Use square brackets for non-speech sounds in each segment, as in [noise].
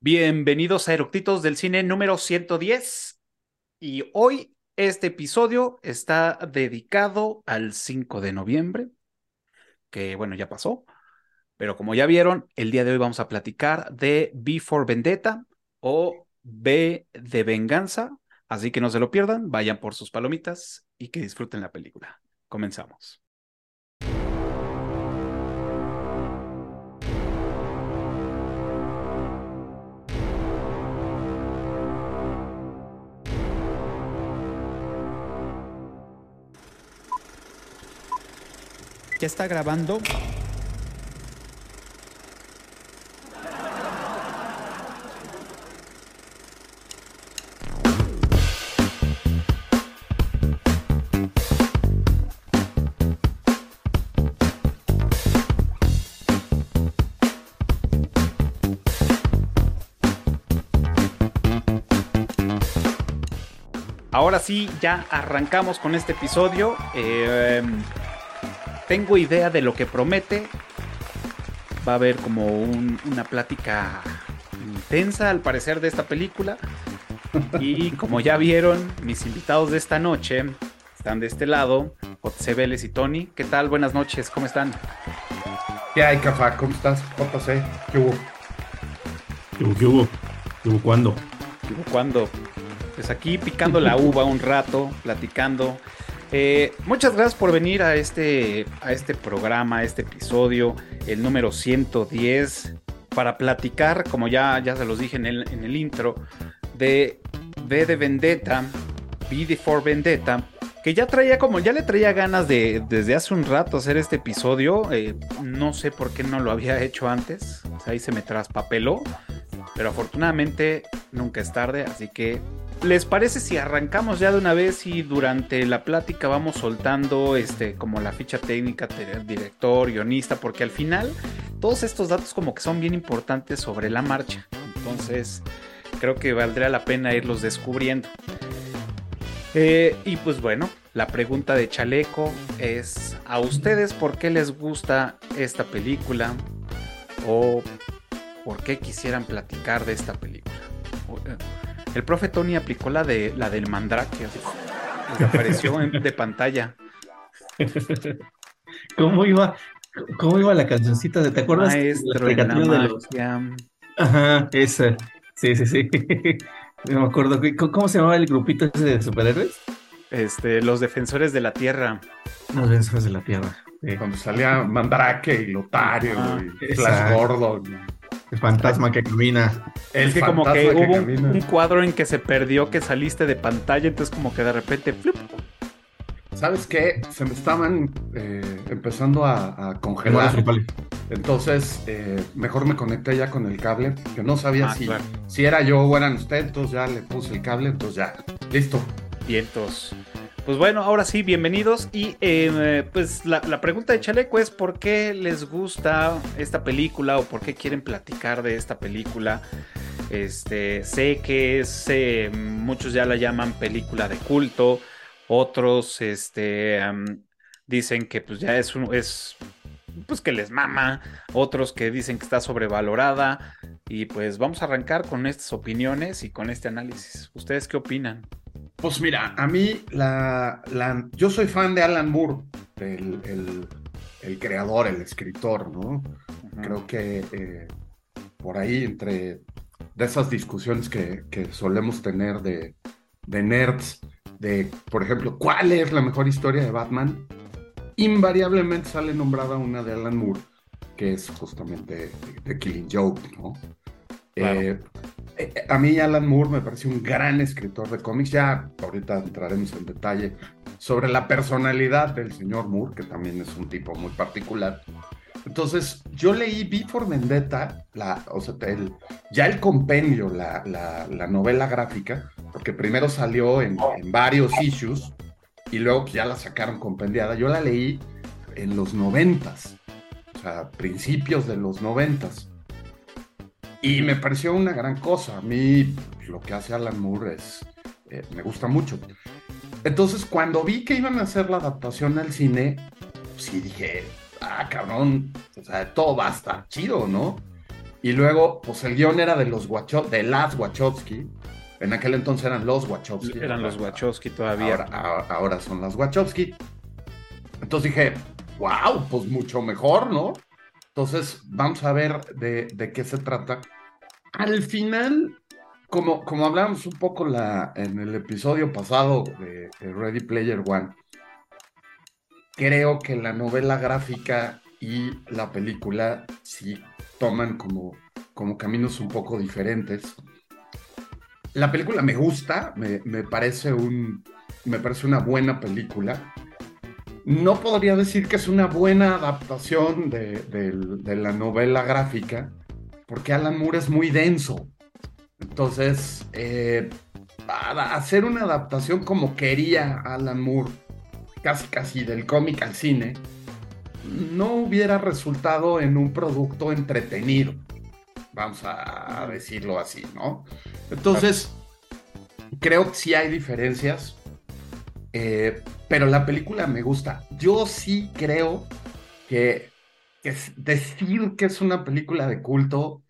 Bienvenidos a Eructitos del Cine número 110. Y hoy este episodio está dedicado al 5 de noviembre, que bueno, ya pasó. Pero como ya vieron, el día de hoy vamos a platicar de Before Vendetta o B de Venganza. Así que no se lo pierdan, vayan por sus palomitas y que disfruten la película. Comenzamos. ¿Ya está grabando? Ahora sí, ya arrancamos con este episodio. Eh, tengo idea de lo que promete. Va a haber como una plática intensa al parecer de esta película. Y como ya vieron, mis invitados de esta noche están de este lado, José Vélez y Tony. ¿Qué tal? Buenas noches, ¿cómo están? ¿Qué hay, Cafá? ¿Cómo estás? JC, ¿qué hubo? ¿Qué hubo? ¿Qué hubo? ¿Qué hubo cuándo? ¿Qué hubo cuándo? Pues aquí picando la uva un rato, platicando. Eh, muchas gracias por venir a este, a este programa, a este episodio, el número 110, para platicar, como ya, ya se los dije en el, en el intro, de V de Vendetta, V for Vendetta, que ya traía como, ya le traía ganas de desde hace un rato hacer este episodio. Eh, no sé por qué no lo había hecho antes. ahí se me traspapeló. Pero afortunadamente nunca es tarde, así que ¿Les parece si arrancamos ya de una vez y durante la plática vamos soltando este como la ficha técnica, director, guionista, porque al final todos estos datos como que son bien importantes sobre la marcha. Entonces, creo que valdría la pena irlos descubriendo. Eh, y pues bueno, la pregunta de Chaleco es, ¿a ustedes por qué les gusta esta película? ¿O por qué quisieran platicar de esta película? El profe Tony aplicó la de la del mandrake, que apareció de pantalla. ¿Cómo iba? ¿Cómo iba la cancioncita de te acuerdas? Maestro de la Ajá, esa. Sí, sí, sí. [laughs] No me acuerdo. ¿Cómo se llamaba el grupito ese de superhéroes? Este, los defensores de la tierra. Los defensores de la tierra. Cuando salía Mandrake y Lotario y Flash Gordon. El fantasma que camina. Es que como que, hubo un, cuadro en que se perdió que saliste de pantalla, entonces como que de repente... ¿Sabes qué? Se me estaban eh, empezando a, congelar. Entonces, eh, mejor me conecté ya con el cable, que no sabía ah, si, si era yo o eran ustedes, entonces ya le puse el cable, entonces ya, listo. Vientos. Pues bueno, ahora sí, bienvenidos. Y em, pues la, pregunta de Chaleco es ¿por qué les gusta esta película o por qué quieren platicar de esta película? Este, sé que es, eh, muchos ya la llaman película de culto, otros este, dicen que pues ya es, un, es pues que les mama, otros que dicen que está sobrevalorada. Y pues vamos a arrancar con estas opiniones y con este análisis. ¿Ustedes qué opinan? Pues mira, a mí la, yo soy fan de Alan Moore, el, creador, el escritor, ¿no? Creo que eh, por ahí entre de esas discusiones que, solemos tener de, nerds, de, por ejemplo, ¿cuál es la mejor historia de Batman? Invariablemente sale nombrada una de Alan Moore, que es justamente The Killing Joke, ¿no? Eh, eh, a mí Alan Moore me parece un gran escritor de cómics. Ya ahorita entraremos en detalle sobre la personalidad del señor Moore, que también es un tipo muy particular. Entonces, yo leí Before Vendetta, la, o sea, ya el compendio, la, la, novela gráfica, porque primero salió en, en, varios issues y luego ya la sacaron compendiada. Yo la leí en los noventas, o sea, principios de los noventas. Y me pareció una gran cosa. A mí lo que hace Alan Moore es, eh, me gusta mucho. Entonces, cuando vi que iban a hacer la adaptación al cine, sí dije, ah, cabrón, o sea, todo va a estar chido, ¿no? Y luego, pues el guion era de los Wachowski, de las Wachowski. En aquel entonces eran los Wachowski. Eran los Wachowski todavía. Ahora, ahora son las Wachowski. Entonces dije, wow, pues mucho mejor, ¿no? Entonces, vamos a ver de, qué se trata. Al final, como, como hablamos un poco en el episodio pasado de, de Ready Player One, creo que la novela gráfica y la película sí toman como, como caminos un poco diferentes. La película me gusta, me, me, parece un, me parece una buena película. No podría decir que es una buena adaptación de, la novela gráfica, porque Alan Moore es muy denso. Entonces, eh, para hacer una adaptación como quería Alan Moore, casi casi del cómic al cine, no hubiera resultado en un producto entretenido. Vamos a decirlo así, ¿no? Entonces, creo que sí hay diferencias, eh, pero la película me gusta. Yo sí creo que, que decir que es una película de culto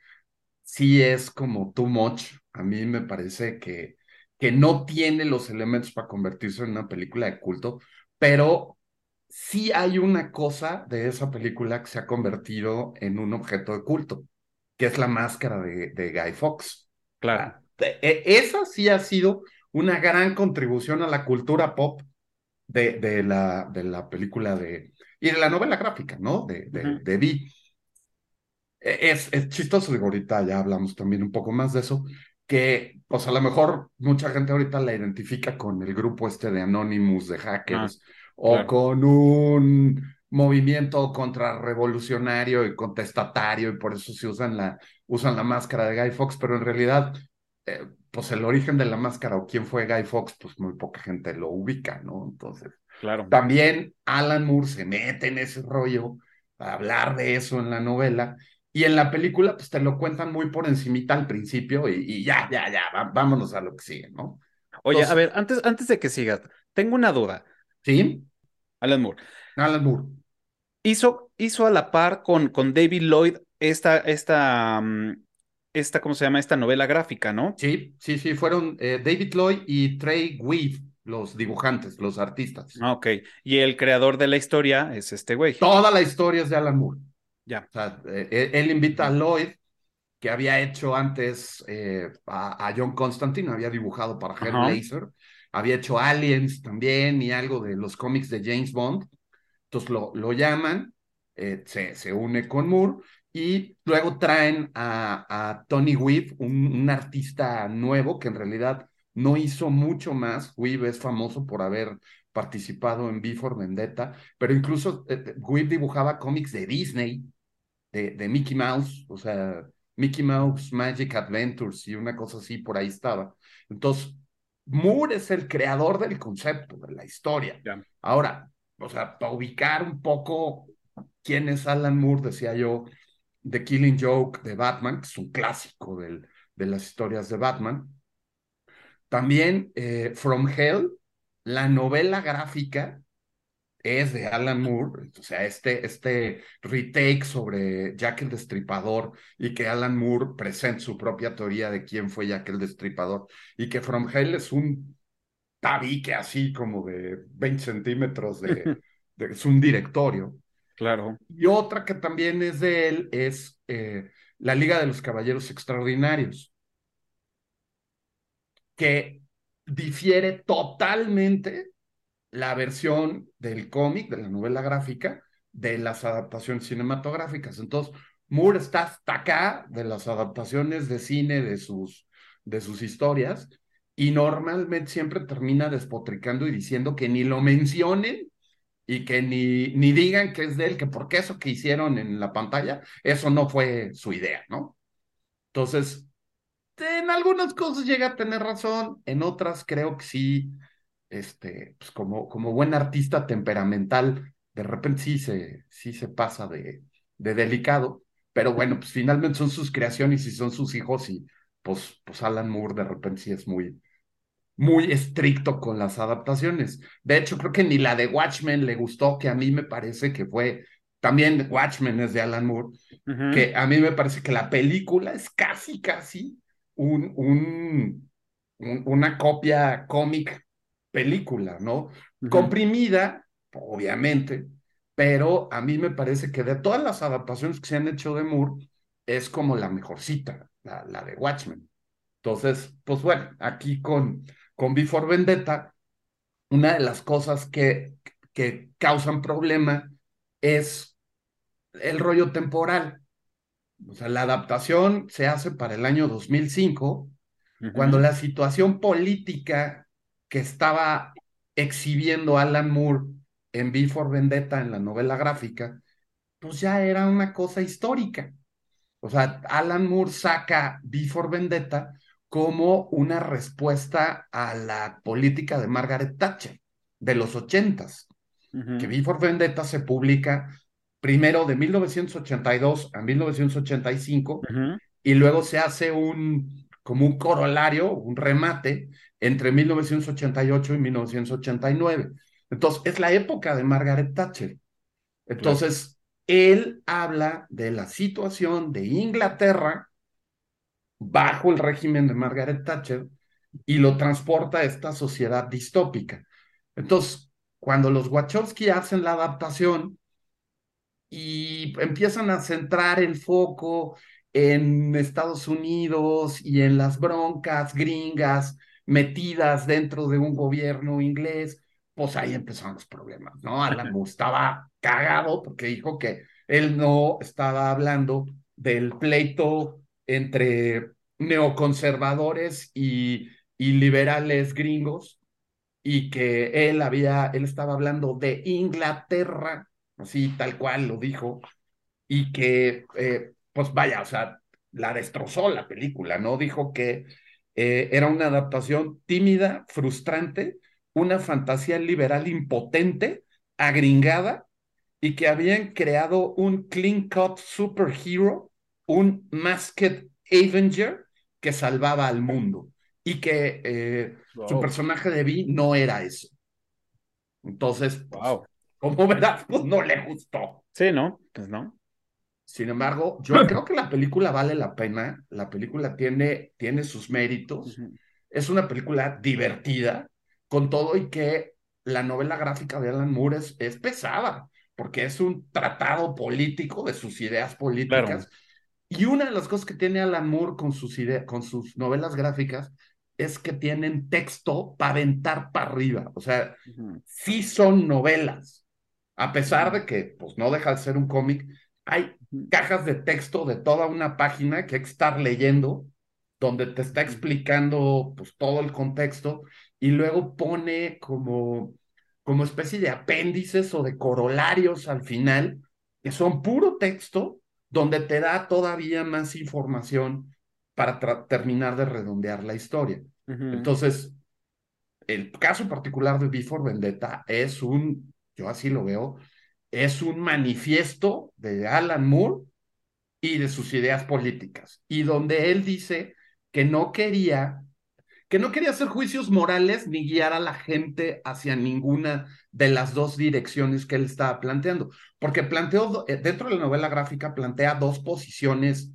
sí es como too much. A mí me parece que, que no tiene los elementos para convertirse en una película de culto, pero sí hay una cosa de esa película que se ha convertido en un objeto de culto, que es la máscara de, de Guy Fox. Claro. E, esa sí ha sido una gran contribución a la cultura pop de, de, la, de la película de... y de la novela gráfica, ¿no? De, de, uh -huh. de Vi. E, es, es chistoso, digo, ahorita ya hablamos también un poco más de eso, que, pues a lo mejor mucha gente ahorita la identifica con el grupo este de Anonymous, de hackers, ah o claro. con un movimiento contrarrevolucionario y contestatario, y por eso se usan la, usan la máscara de Guy Fox, pero en realidad, eh, pues el origen de la máscara o quién fue Guy Fox, pues muy poca gente lo ubica, ¿no? Entonces, claro. también Alan Moore se mete en ese rollo para hablar de eso en la novela, y en la película, pues te lo cuentan muy por encimita al principio, y, y ya, ya, ya, vámonos a lo que sigue, ¿no? Oye, Entonces, a ver, antes, antes de que sigas, tengo una duda. ¿Sí? Alan Moore. Alan Moore. Hizo, hizo a la par con, con David Lloyd esta, esta, um, esta, ¿cómo se llama? Esta novela gráfica, ¿no? Sí, sí, sí, fueron eh, David Lloyd y Trey Weave, los dibujantes, los artistas. Ah, ok. Y el creador de la historia es este güey. Toda la historia es de Alan Moore. Ya. O sea, eh, él invita a Lloyd, que había hecho antes eh, a, a, John Constantine, había dibujado para Hellblazer había hecho Aliens también y algo de los cómics de James Bond. Entonces lo, lo llaman, eh, se, se, une con Moore y luego traen a, a Tony Weave, un, un, artista nuevo que en realidad no hizo mucho más. Weave es famoso por haber participado en Before Vendetta, pero incluso eh, Weave dibujaba cómics de Disney, de, de Mickey Mouse, o sea, Mickey Mouse Magic Adventures y una cosa así por ahí estaba. Entonces, Moore es el creador del concepto, de la historia. Yeah. Ahora, o sea, para ubicar un poco quién es Alan Moore, decía yo, The Killing Joke de Batman, que es un clásico del, de las historias de Batman. También eh, From Hell, la novela gráfica es de Alan Moore, o sea, este, este retake sobre Jack el Destripador y que Alan Moore presenta su propia teoría de quién fue Jack el Destripador y que From Hell es un tabique así como de 20 centímetros de, [laughs] de es un directorio. Claro. Y otra que también es de él es eh, La Liga de los Caballeros Extraordinarios, que difiere totalmente la versión del cómic, de la novela gráfica, de las adaptaciones cinematográficas. Entonces, Moore está hasta acá de las adaptaciones de cine de sus, de sus historias y normalmente siempre termina despotricando y diciendo que ni lo mencionen y que ni, ni digan que es de él, que porque eso que hicieron en la pantalla, eso no fue su idea, ¿no? Entonces, en algunas cosas llega a tener razón, en otras creo que sí este, pues como, como buen artista temperamental, de repente sí se, sí se pasa de, de delicado, pero bueno, pues finalmente son sus creaciones y son sus hijos y pues, pues Alan Moore de repente sí es muy, muy estricto con las adaptaciones. De hecho, creo que ni la de Watchmen le gustó, que a mí me parece que fue también Watchmen es de Alan Moore, que a mí me parece que la película es casi, casi un, un, una copia cómic película, ¿no? Comprimida, obviamente, pero a mí me parece que de todas las adaptaciones que se han hecho de Moore, es como la mejorcita, la, la de Watchmen. Entonces, pues bueno, aquí con, con Before Vendetta, una de las cosas que, que causan problema es el rollo temporal. O sea, la adaptación se hace para el año 2005, cuando la situación política que estaba exhibiendo Alan Moore en Before Vendetta, en la novela gráfica, pues ya era una cosa histórica. O sea, Alan Moore saca Before Vendetta como una respuesta a la política de Margaret Thatcher de los ochentas, que Before Vendetta se publica primero de 1982 a 1985 y luego se hace un como un corolario, un remate entre 1988 y 1989. Entonces, es la época de Margaret Thatcher. Entonces, él habla de la situación de Inglaterra bajo el régimen de Margaret Thatcher y lo transporta a esta sociedad distópica. Entonces, cuando los Wachowski hacen la adaptación y empiezan a centrar el foco en Estados Unidos y en las broncas gringas metidas dentro de un gobierno inglés, pues ahí empezaron los problemas, ¿no? Alan Moore estaba cagado porque dijo que él no estaba hablando del pleito entre neoconservadores y, y liberales gringos y que él había, él estaba hablando de Inglaterra, así tal cual lo dijo, y que, eh, pues vaya, o sea, la destrozó la película, ¿no? Dijo que eh, era una adaptación tímida, frustrante, una fantasía liberal impotente, agringada, y que habían creado un clean cut superhero, un masked Avenger que salvaba al mundo y que eh, su personaje de Vi no era eso. Entonces, wow. como [laughs] verás, pues no le gustó. Sí, ¿no? Pues no. Sin embargo, yo [clears throat] creo que la película vale la pena. La película tiene, tiene sus méritos. Es una película divertida, con todo y que la novela gráfica de Alan Moore es, pesada, porque es un tratado político de sus ideas políticas. Y una de las cosas que tiene Alan Moore con sus, ideas, con sus novelas gráficas es que tienen texto para aventar para arriba. O sea, sí son novelas. A pesar de que, pues, no deja de ser un cómic, hay cajas de texto de toda una página que hay que estar leyendo, donde te está explicando pues todo el contexto y luego pone como, como especie de apéndices o de corolarios al final, que son puro texto, donde te da todavía más información para terminar de redondear la historia. Entonces, el caso particular de Before Vendetta es un, yo así lo veo, es un manifiesto de Alan Moore y de sus ideas políticas, y donde él dice que no quería que no quería hacer juicios morales ni guiar a la gente hacia ninguna de las dos direcciones que él estaba planteando, porque planteó, eh, dentro de la novela gráfica, plantea dos posiciones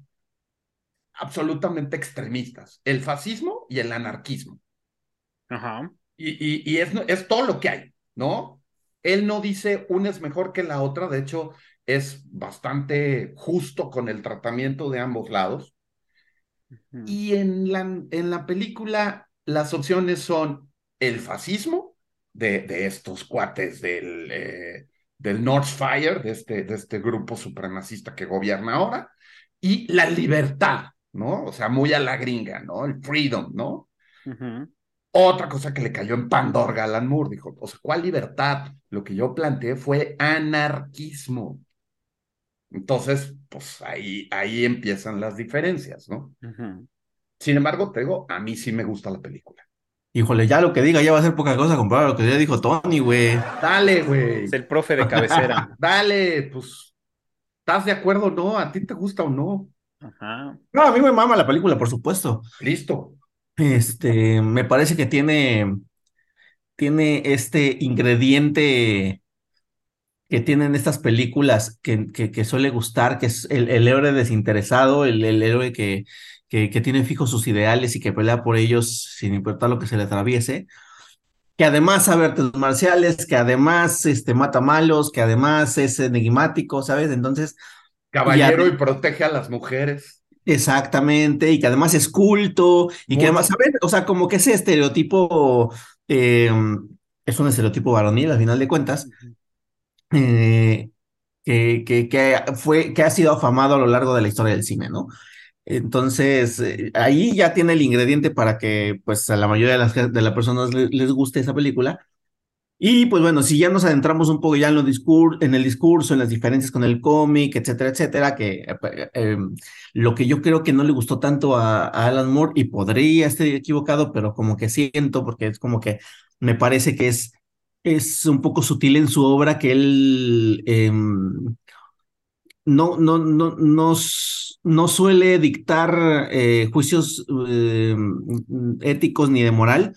absolutamente extremistas, el fascismo y el anarquismo. Ajá. Y, y, es, es todo lo que hay, ¿no? Él no dice una es mejor que la otra, de hecho es bastante justo con el tratamiento de ambos lados. Y en la, en la película las opciones son el fascismo de, de estos cuates del, eh, del North Fire, de este, de este grupo supremacista que gobierna ahora, y la libertad, ¿no? O sea, muy a la gringa, ¿no? El freedom, ¿no? Otra cosa que le cayó en Pandora a Alan Moore, dijo, o sea, ¿cuál libertad? Lo que yo planteé fue anarquismo. Entonces, pues ahí, ahí empiezan las diferencias, ¿no? Sin embargo, te digo, a mí sí me gusta la película. Híjole, ya lo que diga ya va a ser poca cosa comparado a lo que ya dijo Tony, güey. Dale, güey. Es el profe de cabecera. [laughs] Dale, pues, ¿estás de acuerdo o no? ¿A ti te gusta o no? Ajá. No, a mí me mama la película, por supuesto. Listo. Este, me parece que tiene, tiene este ingrediente que tienen estas películas que, que, suele gustar, que es el, el héroe desinteresado, el, el héroe que, que, que, tiene fijos sus ideales y que pelea por ellos sin importar lo que se le atraviese, que además sabe artes marciales, que además este, mata malos, que además es enigmático, ¿sabes? Entonces... Caballero y, protege a las mujeres. Exactamente, y que además es culto, y que además, ¿sabes? O sea, como que ese estereotipo eh, es un estereotipo varonil al final de cuentas, eh, que, que, fue, que ha sido afamado a lo largo de la historia del cine, ¿no? Entonces, eh, ahí ya tiene el ingrediente para que pues a la mayoría de las, de las personas les, guste esa película. Y pues bueno, si ya nos adentramos un poco ya en, en el discurso, en las diferencias con el cómic, etcétera, etcétera, que eh, em, lo que yo creo que no le gustó tanto a, Alan Moore, y podría estar equivocado, pero como que siento, porque es como que me parece que es, es un poco sutil en su obra que él em, no, no, no, no, no suele dictar eh, juicios eh, éticos ni de moral,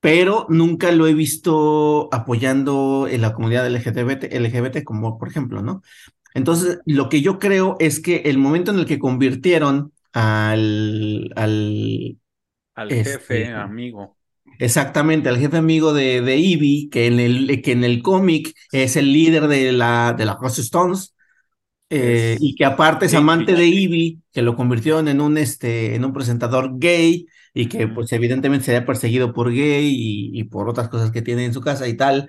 pero nunca lo he visto apoyando en la comunidad LGBT, LGBT como por ejemplo, ¿no? Entonces, lo que yo creo es que el momento en el que convirtieron al... Al, al jefe este, amigo. Exactamente, al jefe amigo de, de Ivy, que en el, que en el cómic es el líder de la, de la Stones, eh, y que aparte es amante de Ivy, que lo convirtieron en un, este, en un presentador gay y que pues evidentemente sería perseguido por gay y, por otras cosas que tiene en su casa y tal.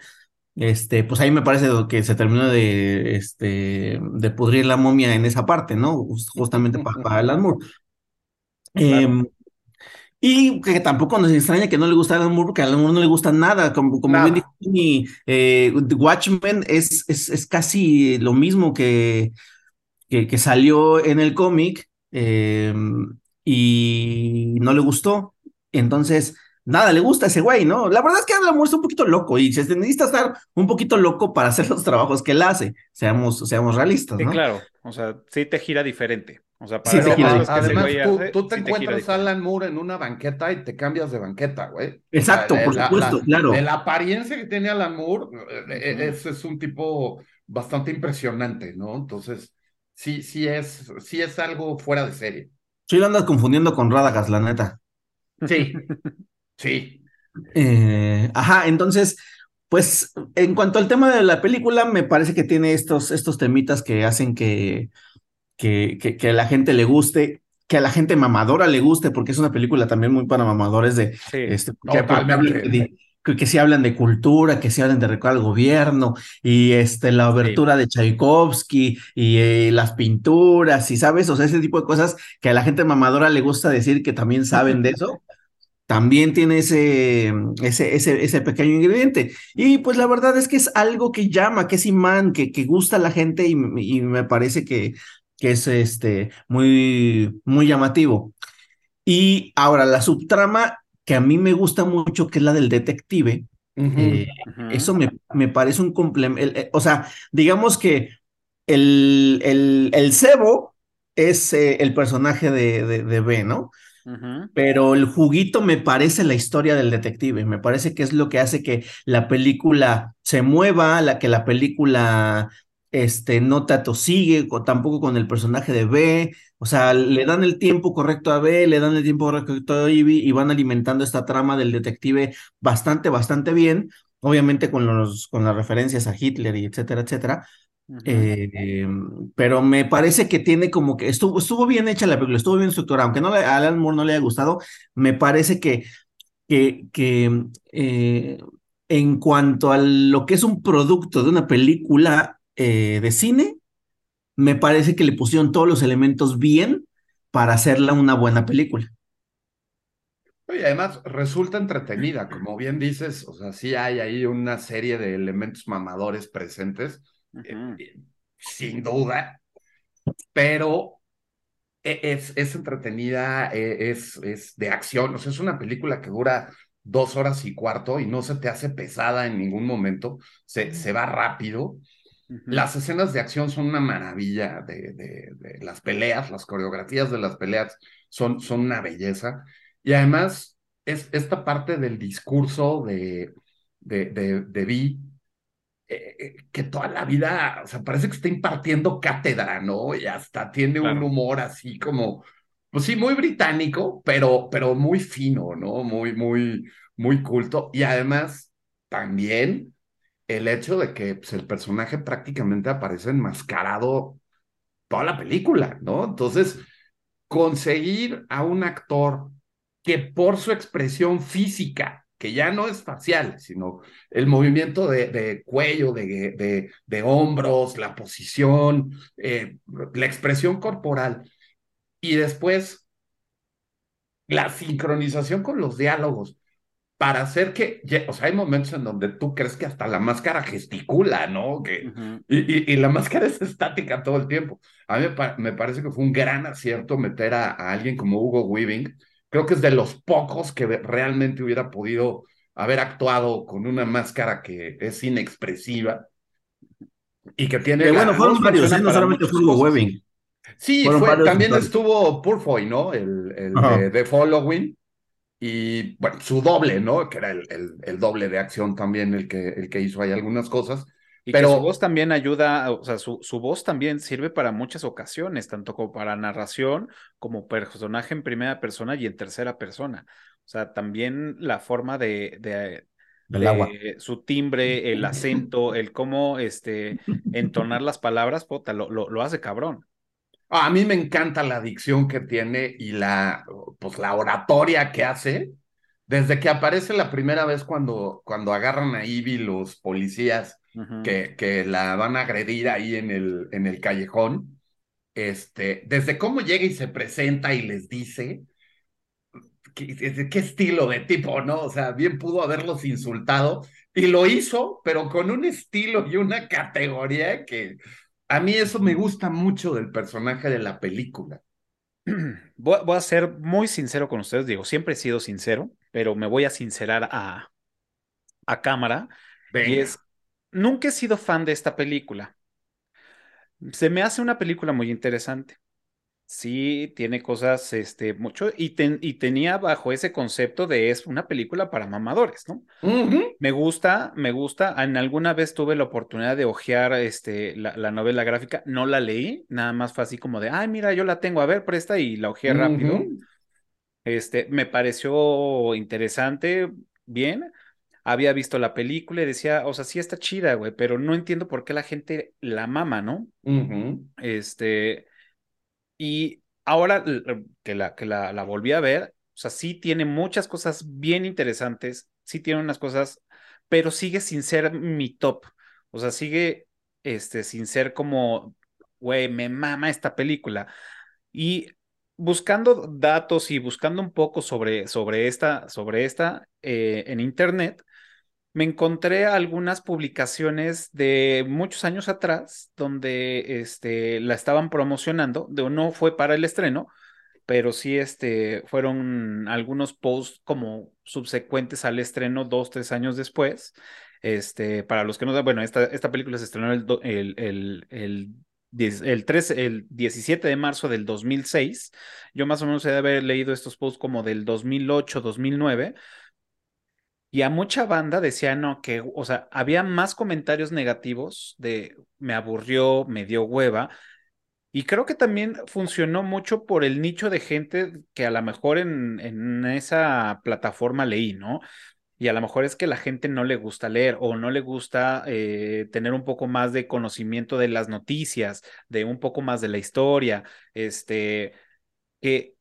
Este, pues ahí me parece que se terminó de, este, de pudrir la momia en esa parte, ¿no? Justamente para, para Alan Moore. Em, y que tampoco nos extraña que no le gusta Alan Moore, porque a Alan Moore no le gusta nada. Como, como bien dijo eh, Watchmen es, es, es, casi lo mismo que, que, salió en el cómic em, y no le gustó. Entonces, nada le gusta a ese güey, ¿no? La verdad es que Alan Moore es un poquito loco y se necesita estar un poquito loco para hacer los trabajos que él hace. Seamos, seamos realistas, ¿no? Sí, claro. O sea, sí te gira diferente. O sea, para sí, además, tú, te encuentras a Alan Moore en una banqueta y te cambias de banqueta, güey. Exacto, por supuesto, claro. De la apariencia que tiene Alan Moore, eh, eh, es, es un tipo bastante impresionante, ¿no? Entonces, sí, sí es, sí es algo fuera de serie. Sí lo andas confundiendo con Radagast, la neta. Sí, [laughs] sí. Eh, ajá, entonces, pues en cuanto al tema de la película, me parece que tiene estos, estos temitas que hacen que, que, que, a la gente le guste, que a la gente mamadora le guste, porque es una película también muy para mamadores de... Sí, este, que, si hablan de cultura, que si hablan de recordar al gobierno, y este, la abertura de Tchaikovsky, y eh, las pinturas, y sabes, o sea, ese tipo de cosas que a la gente mamadora le gusta decir que también saben de eso, también tiene ese, ese, ese, ese pequeño ingrediente. Y pues la verdad es que es algo que llama, que es imán, que, que gusta a la gente y, y me parece que, que es este, muy, muy llamativo. Y ahora la subtrama que a mí me gusta mucho, que es la del detective. Eh, eso me, me, parece un complemento. Eh, o sea, digamos que el, el, el cebo es eh, el personaje de, de, de B, ¿no? Pero el juguito me parece la historia del detective, me parece que es lo que hace que la película se mueva, la que la película este, no te atosigue, tampoco con el personaje de B, o sea, le dan el tiempo correcto a B, le dan el tiempo correcto a Ivy y van alimentando esta trama del detective bastante, bastante bien, obviamente con, los, con las referencias a Hitler y etcétera, etcétera. Eh, pero me parece que tiene como que estuvo, estuvo bien hecha la película, estuvo bien estructurada, aunque no a Alan Moore no le haya gustado, me parece que, que, que eh, en cuanto a lo que es un producto de una película eh, de cine, me parece que le pusieron todos los elementos bien para hacerla una buena película. Y además resulta entretenida, como bien dices, o sea, sí hay ahí una serie de elementos mamadores presentes, eh, eh, sin duda, pero e, es, es entretenida, e, es, es de acción, o sea, es una película que dura dos horas y cuarto y no se te hace pesada en ningún momento, se, se va rápido. Las escenas de acción son una maravilla de, de, las peleas, las coreografías de las peleas son, son una belleza. Y además, es esta parte del discurso de, de, de, Vi eh, que toda la vida, o sea, parece que está impartiendo cátedra, ¿no? Y hasta tiene un humor así como, pues sí, muy británico, pero, pero muy fino, ¿no? Muy, muy, muy culto. Y además, también el hecho de que pues, el personaje prácticamente aparece enmascarado toda la película, ¿no? Entonces, conseguir a un actor que por su expresión física que ya no es facial, sino el movimiento de, cuello, de, hombros, la posición, eh, la expresión corporal. Y después, la sincronización con los diálogos para hacer que, o sea, hay momentos en donde tú crees que hasta la máscara gesticula, ¿no? Que, y, y, la máscara [laughs] es estática todo el tiempo. A mí me, parece que fue un gran acierto meter a, a alguien como Hugo Weaving, creo que es de los pocos que realmente hubiera podido haber actuado con una máscara que es inexpresiva y que tiene. bueno, fueron varios, ¿eh? no solamente fue Webbing. Sí, fue, también estuvo Purfoy, ¿no? El, el de, Following. Y bueno, su doble, ¿no? Que era el, el, doble de acción también, el que, el que hizo ahí algunas cosas. Y pero su voz también ayuda, o sea, su, su, voz también sirve para muchas ocasiones, tanto como para narración, como personaje en primera persona y en tercera persona. O sea, también la forma de, de, su timbre, el acento, el cómo este, entonar las palabras, puta, lo, lo, lo hace cabrón. A mí me encanta la dicción que tiene y la, pues, la oratoria que hace. Desde que aparece la primera vez cuando, cuando agarran a Ivy los policías que, que la van a agredir ahí en el, en el callejón, este, desde cómo llega y se presenta y les dice, ¿qué, qué estilo de tipo, ¿no? O sea, bien pudo haberlos insultado y lo hizo, pero con un estilo y una categoría que a mí eso me gusta mucho del personaje de la película. [clears throat] Voy, voy, a ser muy sincero con ustedes, digo, siempre he sido sincero, pero me voy a sincerar a, a cámara. Y es, nunca he sido fan de esta película. Se me hace una película muy interesante. Sí, tiene cosas, este, mucho, y, y tenía bajo ese concepto de es una película para mamadores, ¿no? Me gusta, me gusta. En alguna vez tuve la oportunidad de hojear este, la, novela gráfica, no la leí, nada más fue así como de, ay, mira, yo la tengo, a ver, presta, y la hojeé rápido. Este, me pareció interesante, bien había visto la película y decía, o sea, sí está chida, güey, pero no entiendo por qué la gente la mama, ¿no? Este, y ahora que la, que la, volví a ver, o sea, sí tiene muchas cosas bien interesantes, sí tiene unas cosas, pero sigue sin ser mi top, o sea, sigue, este, sin ser como, güey, me mama esta película. Y buscando datos y buscando un poco sobre, sobre esta, sobre esta eh, en internet, me encontré algunas publicaciones de muchos años atrás donde este, la estaban promocionando, de, no fue para el estreno, pero sí este, fueron algunos posts como subsecuentes al estreno dos, tres años después. Este, para los que no bueno, esta, esta película se estrenó el, el, el, el el, 13, el 17 de marzo del 2006. Yo más o menos he de haber leído estos posts como del 2008, 2009, y a mucha banda decía, no, que, o sea, había más comentarios negativos de me aburrió, me dio hueva. Y creo que también funcionó mucho por el nicho de gente que a lo mejor en, en esa plataforma leí, ¿no? Y a lo mejor es que la gente no le gusta leer o no le gusta eh, tener un poco más de conocimiento de las noticias, de un poco más de la historia, este, que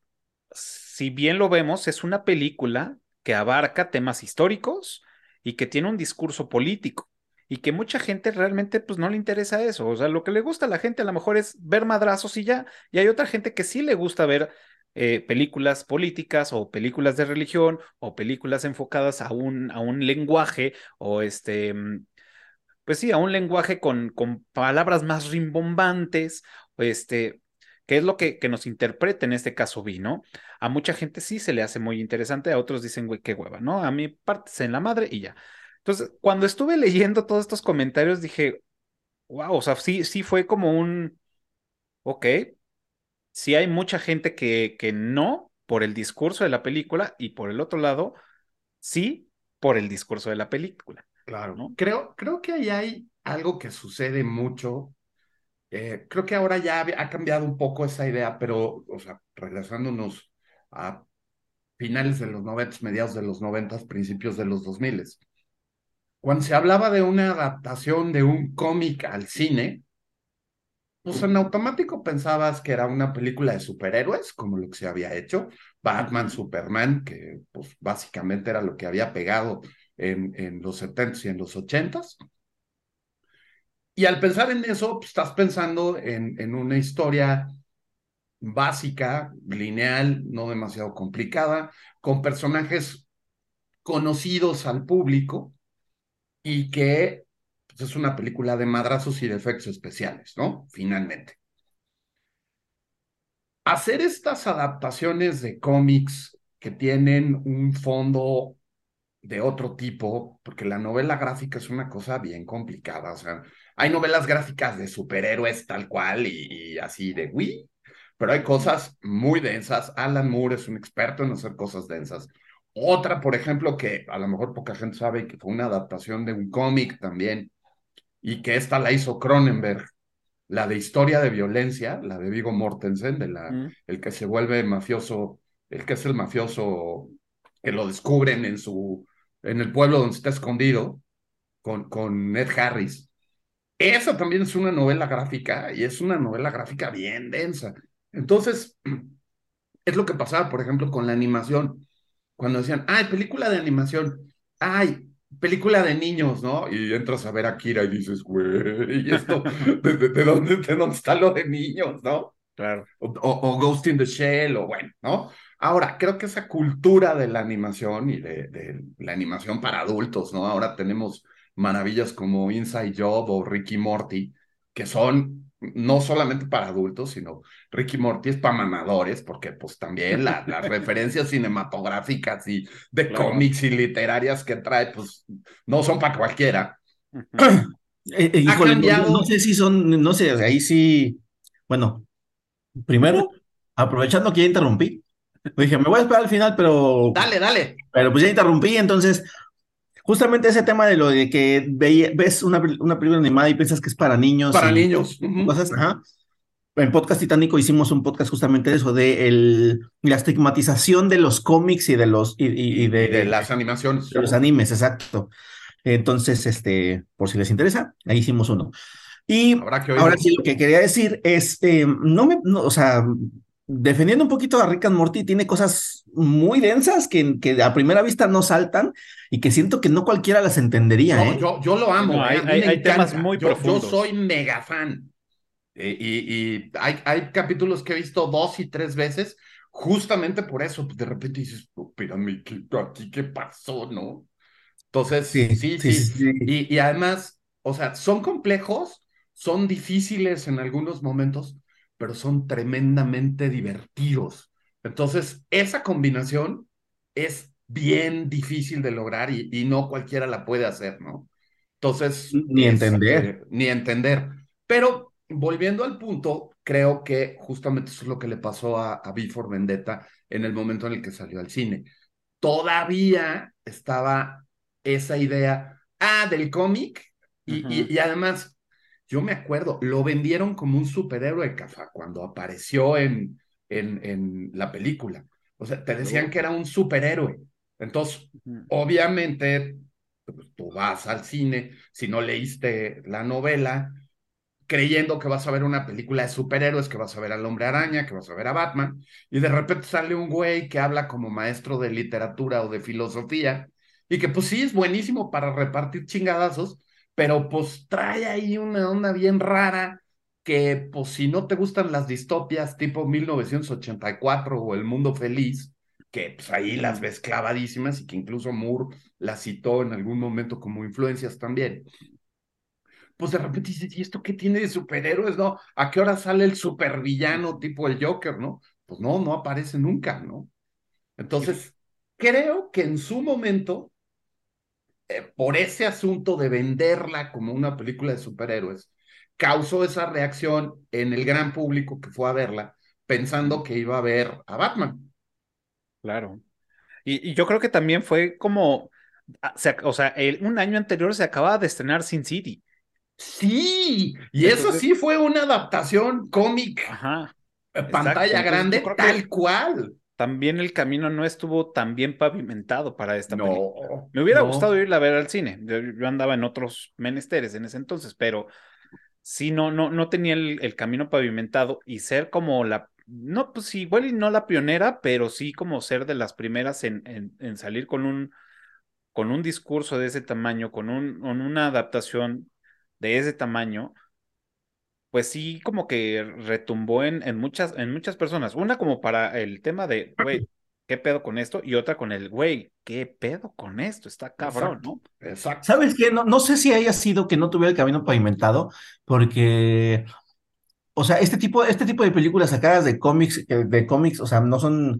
si bien lo vemos, es una película que abarca temas históricos y que tiene un discurso político y que mucha gente realmente pues no le interesa eso. O sea, lo que le gusta a la gente a lo mejor es ver madrazos y ya. Y hay otra gente que sí le gusta ver eh, películas políticas o películas de religión o películas enfocadas a un, a un lenguaje o este, mm, pues sí, a un lenguaje con, con palabras más rimbombantes, este, que es lo que, que nos interpreta en este caso vi, ¿no? A mucha gente sí se le hace muy interesante, a otros dicen, güey, qué hueva, ¿no? A mí partes en la madre y ya. Entonces, cuando estuve leyendo todos estos comentarios, dije, wow, o sea, sí, sí fue como un, ok, sí hay mucha gente que, que no por el discurso de la película y por el otro lado, sí por el discurso de la película. Claro, ¿no? Creo, creo que ahí hay, algo que sucede mucho. Eh, creo que ahora ya ha cambiado un poco esa idea, pero, o sea, regresándonos a finales de los 90, mediados de los 90, principios de los 2000. Cuando se hablaba de una adaptación de un cómic al cine, pues en automático pensabas que era una película de superhéroes, como lo que se había hecho, Batman, Superman, que pues básicamente era lo que había pegado en, en los 70s y en los 80s. Y al pensar en eso, pues, estás pensando en, una historia básica, lineal, no demasiado complicada, con personajes conocidos al público y que pues, es una película de madrazos y de efectos especiales, ¿no? Finalmente. Hacer estas adaptaciones de cómics que tienen un fondo de otro tipo, porque la novela gráfica es una cosa bien complicada, o sea, hay novelas gráficas de superhéroes tal cual y, así de, uy, pero hay cosas muy densas. Alan Moore es un experto en hacer cosas densas. Otra, por ejemplo, que a lo mejor poca gente sabe que fue una adaptación de un cómic también, y que esta la hizo Cronenberg, la de historia de violencia, la de Vigo Mortensen, de la, mm. el que se vuelve mafioso, el que es el mafioso que lo descubren en su, en el pueblo donde está escondido, con, con Ed Harris. Esa también es una novela gráfica y es una novela gráfica bien densa. Entonces, [clears throat] es lo que pasaba, por ejemplo, con la animación. Cuando decían, ay, película de animación, ay, película de niños, ¿no? Y entras a ver a Kira y dices, güey, ¿y esto? [laughs] ¿De, dónde, ¿De, dónde, está lo de niños, no? Claro. O, Ghost in the Shell, o bueno, ¿no? Ahora, creo que esa cultura de la animación y de, de la animación para adultos, ¿no? Ahora tenemos maravillas como Inside Job o Ricky Morty, que son no solamente para adultos, sino Ricky Morty es para mamadores, porque pues también las [laughs] referencias cinematográficas y de cómics y literarias que trae, pues no son para cualquiera. [clears throat] Eh, eh, no, sé si son, no sé, ahí sí, bueno, primero, aprovechando que ya interrumpí, dije, me voy a esperar al final, pero... Dale, dale. Pero pues ya interrumpí, entonces justamente ese tema de lo de que ves una, una, película animada y piensas que es para niños. Para niños. En Podcast Titánico hicimos un podcast justamente de eso, de el, la estigmatización de los cómics y de los y, de, las animaciones. De los animes, exacto. Entonces, este, por si les interesa, ahí hicimos uno. Y ahora sí, lo que quería decir es, eh, no me, o sea, defendiendo un poquito a Rick and Morty, tiene cosas muy densas que, que a primera vista no saltan y que siento que no cualquiera las entendería. ¿eh? yo, yo, lo amo. ¿eh? hay, temas muy profundos. Yo soy mega fan. Eh, y, hay, hay, capítulos que he visto dos y tres veces, justamente por eso. Pues, de repente dices, espérame, ¿qué, aquí qué pasó, no? Entonces, sí, sí, sí. Y, y además, o sea, son complejos, son difíciles en algunos momentos, pero son tremendamente divertidos. Entonces, esa combinación es bien difícil de lograr y, no cualquiera la puede hacer, ¿no? Entonces... Ni entender. Eh, ni entender. Pero volviendo al punto, creo que justamente eso es lo que le pasó a, a Before Vendetta en el momento en el que salió al cine. Todavía estaba esa idea, ah, del cómic, y, y, además yo me acuerdo, lo vendieron como un superhéroe, Cafa, cuando apareció en, en, en la película. O sea, te decían que era un superhéroe. Entonces, obviamente, pues, tú vas al cine, si no leíste la novela, creyendo que vas a ver una película de superhéroes, que vas a ver al hombre araña, que vas a ver a Batman, y de repente sale un güey que habla como maestro de literatura o de filosofía, y que pues sí es buenísimo para repartir chingadazos, pero pues trae ahí una onda bien rara que pues si no te gustan las distopias tipo 1984 o El Mundo Feliz, que pues ahí las ves clavadísimas y que incluso Moore las citó en algún momento como influencias también. Pues de repente dices, ¿y esto qué tiene de superhéroes, no? ¿A qué hora sale el supervillano tipo el Joker, no? Pues no, no aparece nunca, ¿no? Entonces, creo que en su momento eh, por ese asunto de venderla como una película de superhéroes, causó esa reacción en el gran público que fue a verla, pensando que iba a ver a Batman. Claro. Y, yo creo que también fue como, ah, o sea, un año anterior se acababa de estrenar Sin City. Sí, y eso sí fue una adaptación cómica. Ajá. Eh, pantalla grande, tal cual. También el camino no estuvo tan bien pavimentado para esta no, película. Me hubiera gustado irla a ver al cine. Yo, andaba en otros menesteres en ese entonces, pero sí, no, no, no tenía el, camino pavimentado y ser como la no, pues igual y no la pionera, pero sí como ser de las primeras en, en, salir con un, con un discurso de ese tamaño, con, un, con una adaptación de ese tamaño, pues sí como que retumbó en, en, muchas, en muchas personas. Una como para el tema de, güey, ¿qué pedo con esto? Y otra con el, güey, ¿qué pedo con esto? Está cabrón, ¿no? Exacto. ¿Sabes qué? No, no sé si haya sido que no tuviera el camino pavimentado, porque o sea, este tipo, este tipo de películas sacadas de cómics, de cómics, o sea, no son,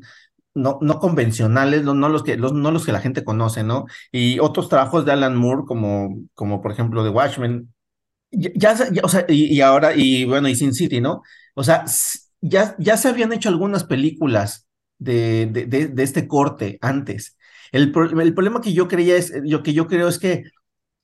no, no convencionales, no, no, los que, los, no los que la gente conoce, ¿no? Y otros trabajos de Alan Moore, como, como por ejemplo The Watchmen, ya, o sea, y, ahora, y bueno, y Sin City, ¿no? O sea, ya, ya se habían hecho algunas películas de, de, de, este corte antes. El, el, problema que yo creía es, yo, que yo creo es que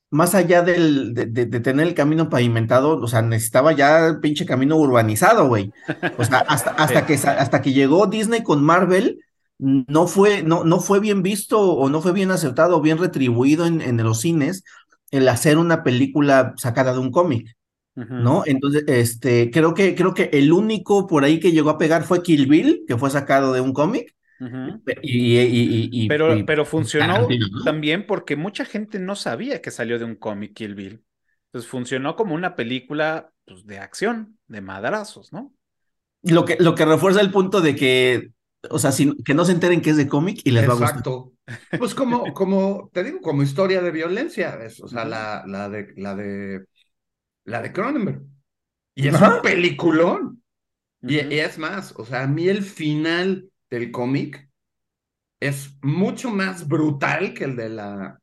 más allá del, de, tener el camino pavimentado, o sea, necesitaba ya el pinche camino urbanizado, güey. O sea, hasta, [laughs] hasta, que, hasta que llegó Disney con Marvel, no fue, no, no fue bien visto o no fue bien aceptado o bien retribuido en, en los cines el hacer una película sacada de un cómic. ¿No? Entonces, este, creo que, creo que el único por ahí que llegó a pegar fue Kill Bill, que fue sacado de un cómic, y, pero, pero funcionó también porque mucha gente no sabía que salió de un cómic Kill Bill. Entonces funcionó como una película pues, de acción, de madrazos, ¿no? Lo que, lo que refuerza el punto de que, o sea, que no se enteren que es de cómic y les va a gustar. Exacto. Pues como, como, te digo, como historia de violencia, o sea, la, la de, la de, la de Cronenberg. Y es un peliculón. y, es más, o sea, a mí el final del cómic es mucho más brutal que el de la,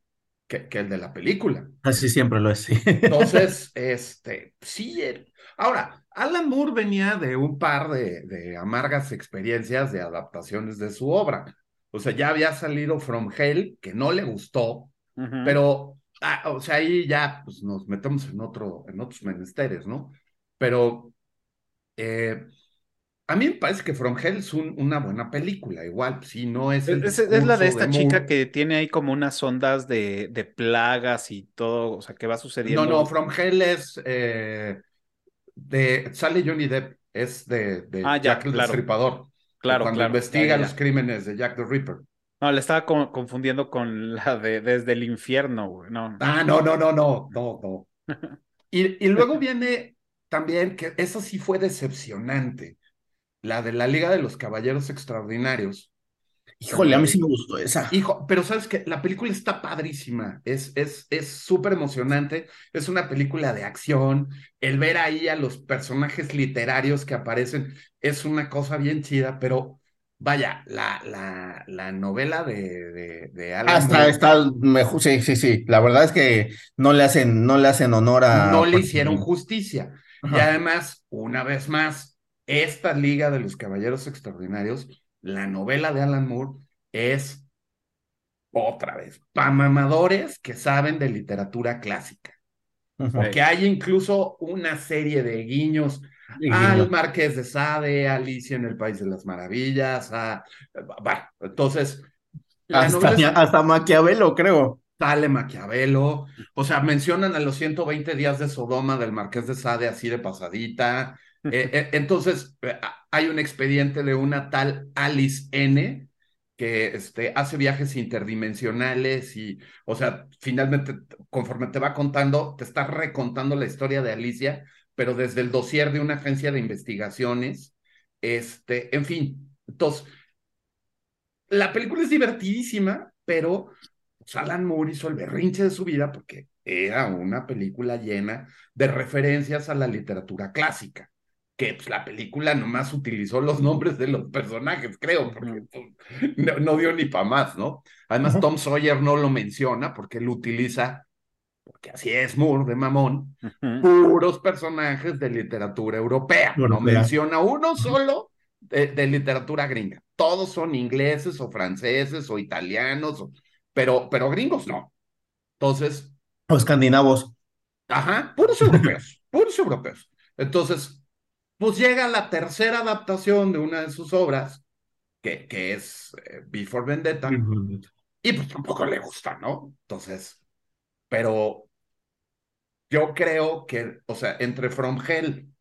que, el de la película. Así siempre lo es, sí. Entonces, [laughs] este, sí. Ahora, Alan Moore venía de un par de, de amargas experiencias de adaptaciones de su obra. O sea, ya había salido From Hell, que no le gustó, pero, ah, o sea, ahí ya pues, nos metemos en, otro, en otros menesteres, ¿no? Pero eh, a mí me parece que From Hell es una buena película, igual, si no es. es, es, la de esta chica que tiene ahí como unas ondas de, de, plagas y todo, o sea, ¿qué va sucediendo? No, no, From Hell es eh, de. Sale Johnny Depp, es de, de ah, Jack el Destripador. Claro, cuando investiga los crímenes de Jack the Ripper. No, le estaba confundiendo con la de Desde el Infierno, güey. No. Ah, no, no, no, no, no, no. [laughs] y, y luego viene también que eso sí fue decepcionante la de la Liga de los Caballeros Extraordinarios. Híjole, a mí sí me gustó esa. Hijo, pero sabes que la película está padrísima, es es súper emocionante, es una película de acción, el ver ahí a los personajes literarios que aparecen es una cosa bien chida, pero vaya, la, la, la novela de, de, de Hasta está mejor, sí, sí, sí, la verdad es que no le hacen, no le hacen honor a... No le hicieron justicia. Y además, una vez más, esta Liga de los Caballeros Extraordinarios, la novela de Alan Moore, es otra vez, para mamadores que saben de literatura clásica. Porque hay incluso una serie de guiños al Marqués de Sade, Alicia en el País de las Maravillas, a... bueno, entonces... Hasta, hasta Maquiavelo, creo. Sale Maquiavelo, o sea, mencionan a los 120 días de Sodoma del Marqués de Sade así de pasadita, eh, eh, entonces, eh, hay un expediente de una tal Alice N que este, hace viajes interdimensionales y, o sea, finalmente, conforme te va contando, te está recontando la historia de Alicia, pero desde el dossier de una agencia de investigaciones. Este, en fin, entonces, la película es divertidísima, pero pues, Alan Moore hizo el berrinche de su vida porque era una película llena de referencias a la literatura clásica que pues, la película nomás utilizó los nombres de los personajes, creo, porque pues, no, dio ni para más, ¿no? Además, Tom Sawyer no lo menciona porque él utiliza, porque así es Moore de mamón, puros personajes de literatura europea. No menciona uno solo de, literatura gringa. Todos son ingleses o franceses o italianos, pero, pero gringos no. Entonces. O escandinavos. Ajá, puros europeos, puros europeos. Entonces, pues llega la tercera adaptación de una de sus obras, que, que es eh, Before Vendetta, y pues tampoco le gusta, ¿no? Entonces, pero yo creo que, o sea, entre From Hell,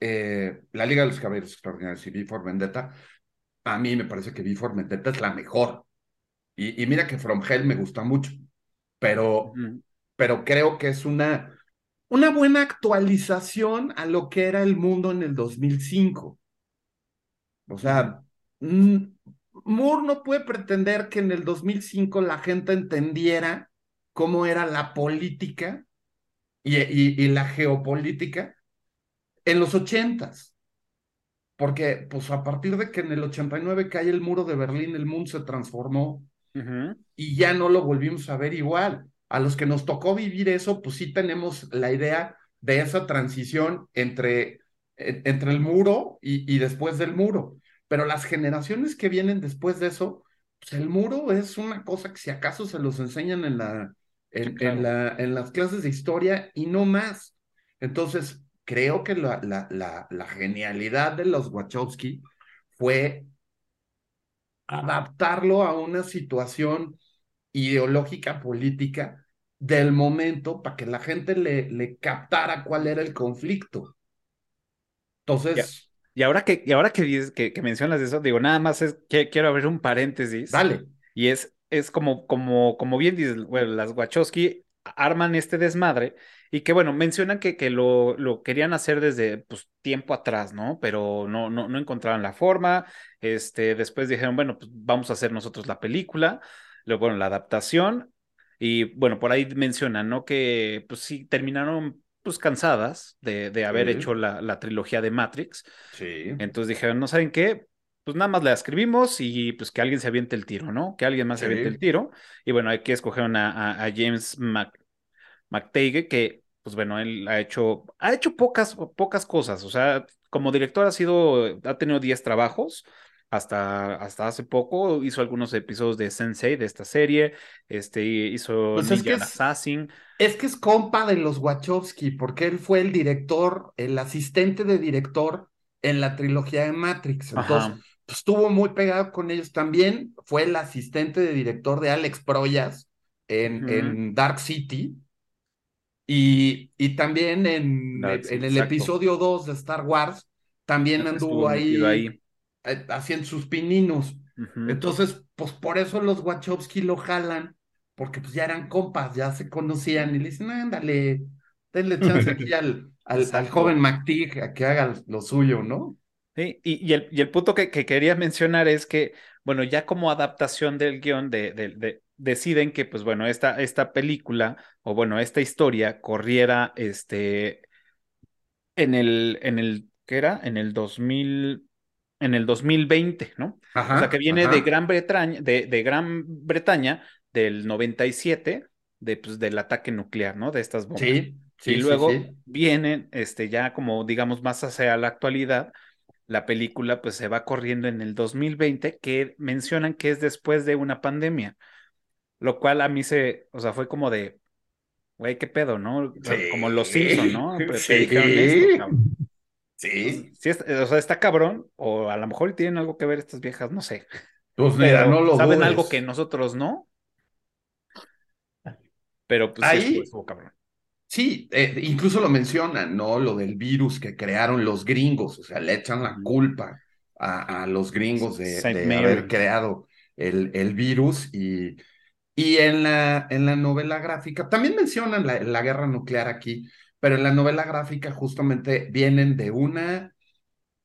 eh, La Liga de los Caballeros Extraordinarios y Before Vendetta, a mí me parece que Before Vendetta es la mejor. Y, y mira que From Hell me gusta mucho, pero, pero creo que es una una buena actualización a lo que era el mundo en el 2005. O sea, mm, Moore no puede pretender que en el 2005 la gente entendiera cómo era la política y, y, la geopolítica en los ochentas. Porque, pues, a partir de que en el 89 cae el muro de Berlín, el mundo se transformó y ya no lo volvimos a ver igual a los que nos tocó vivir eso, pues sí tenemos la idea de esa transición entre, entre el muro y, después del muro. Pero las generaciones que vienen después de eso, pues el muro es una cosa que si acaso se los enseñan en, la, en, la, en las clases de historia y no más. Entonces, creo que la, la, la, la genialidad de los Wachowski fue adaptarlo a una situación ideológica política del momento para que la gente le, le captara cuál era el conflicto. Entonces. Y ahora que, y ahora que, que, que, mencionas eso, digo, nada más es que quiero abrir un paréntesis. Dale. Y es, es como, como, como bien dices, bueno, las Wachowski arman este desmadre y que bueno, mencionan que, que lo, lo querían hacer desde pues, tiempo atrás, ¿no? Pero no, no, no encontraban la forma. Este, después dijeron, bueno, pues vamos a hacer nosotros la película, luego, bueno, la adaptación y bueno, por ahí mencionan, ¿no? Que pues sí, terminaron pues cansadas de, de haber hecho la, la, trilogía de Matrix. Sí. Entonces dijeron, ¿no saben qué? Pues nada más la escribimos y pues que alguien se aviente el tiro, ¿no? Que alguien más se aviente el tiro. Y bueno, hay que escoger a, a, James Mc, que pues bueno, él ha hecho, ha hecho pocas, pocas cosas. O sea, como director ha sido, ha tenido 10 trabajos hasta, hasta hace poco hizo algunos episodios de Sensei de esta serie, este, hizo pues Ninja es Assassin. Es que es compa de los Wachowski, porque él fue el director, el asistente de director en la trilogía de Matrix. Entonces, pues, estuvo muy pegado con ellos. También fue el asistente de director de Alex Proyas en, en Dark City. Y, y también en, en el episodio 2 de Star Wars, también anduvo ahí eh, haciendo sus pininos. Entonces, pues por eso los Wachowski lo jalan, porque pues ya eran compas, ya se conocían y le dicen, ándale, denle chance aquí al, al, joven McTeague a que haga lo suyo, ¿no? Sí, y, y, el, y el punto que, que, quería mencionar es que, bueno, ya como adaptación del guion, de, de, deciden que, pues bueno, esta, esta película, o bueno, esta historia corriera, este, en el, en el, ¿qué era? En el 2000, en el 2020, ¿no? o sea, que viene de Gran Bretaña, de, de, Gran Bretaña del 97, de, pues, del ataque nuclear, ¿no? De estas bombas. Sí, sí, y luego viene, este, ya como digamos más hacia la actualidad, la película pues se va corriendo en el 2020, que mencionan que es después de una pandemia, lo cual a mí se, o sea, fue como de, güey, qué pedo, ¿no? Como los Simpson, ¿no? [laughs] Sí. Sí. sí o sea, está cabrón, o a lo mejor tienen algo que ver estas viejas, no sé. Pues mira, no lo ¿Saben algo que nosotros no? Pero pues Ahí, sí, cabrón. Sí, eh, incluso lo mencionan, ¿no? Lo del virus que crearon los gringos, o sea, le echan la culpa a, los gringos de, haber creado el, el virus y, y en, la, en la novela gráfica, también mencionan la, la guerra nuclear aquí, pero en la novela gráfica justamente vienen de una,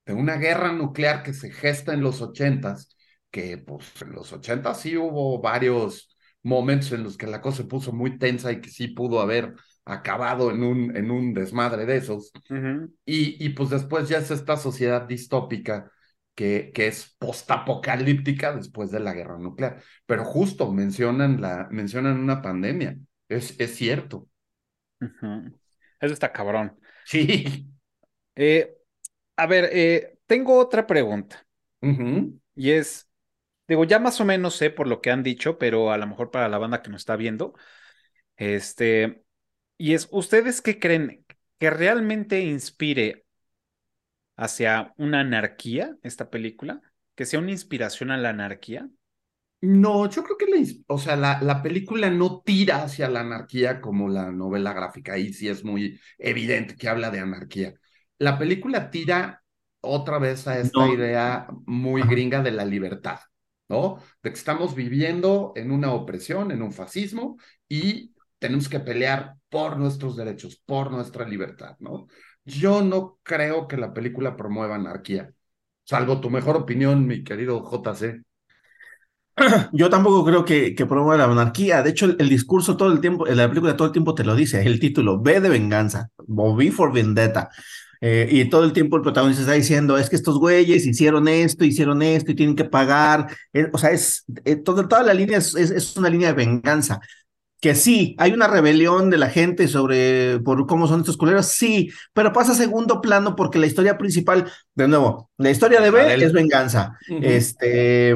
de una guerra nuclear que se gesta en los ochentas, que pues en los ochentas sí hubo varios momentos en los que la cosa se puso muy tensa y que sí pudo haber acabado en un, en un desmadre de esos. y, y pues después ya es esta sociedad distópica que, que es postapocalíptica después de la guerra nuclear. Pero justo mencionan, la, mencionan una pandemia. Es, es cierto. Eso está cabrón. Sí. Eh, a ver, eh, tengo otra pregunta. Y es, digo, ya más o menos sé por lo que han dicho, pero a lo mejor para la banda que nos está viendo, este, Y es, ¿ustedes qué creen? ¿Que realmente inspire hacia una anarquía esta película? ¿Que sea una inspiración a la anarquía? No, yo creo que la, o sea, la, la, película no tira hacia la anarquía como la novela gráfica. Ahí sí es muy evidente que habla de anarquía. La película tira otra vez a esta idea muy gringa de la libertad, ¿no? De que estamos viviendo en una opresión, en un fascismo y tenemos que pelear por nuestros derechos, por nuestra libertad, ¿no? Yo no creo que la película promueva anarquía, salvo tu mejor opinión, mi querido JC. [clears throat] Yo tampoco creo que, que promueva la monarquía. De hecho, el, discurso todo el tiempo, la película todo el tiempo te lo dice. El título, V de venganza, o V for vendetta. Eh, y todo el tiempo el protagonista está diciendo, es que estos güeyes hicieron esto, hicieron esto y tienen que pagar. Eh, o sea, es, eh, toda la línea es, es, una línea de venganza. Que sí, hay una rebelión de la gente sobre por cómo son estos culeros, sí, pero pasa a segundo plano porque la historia principal, de nuevo, la historia de B es venganza. Este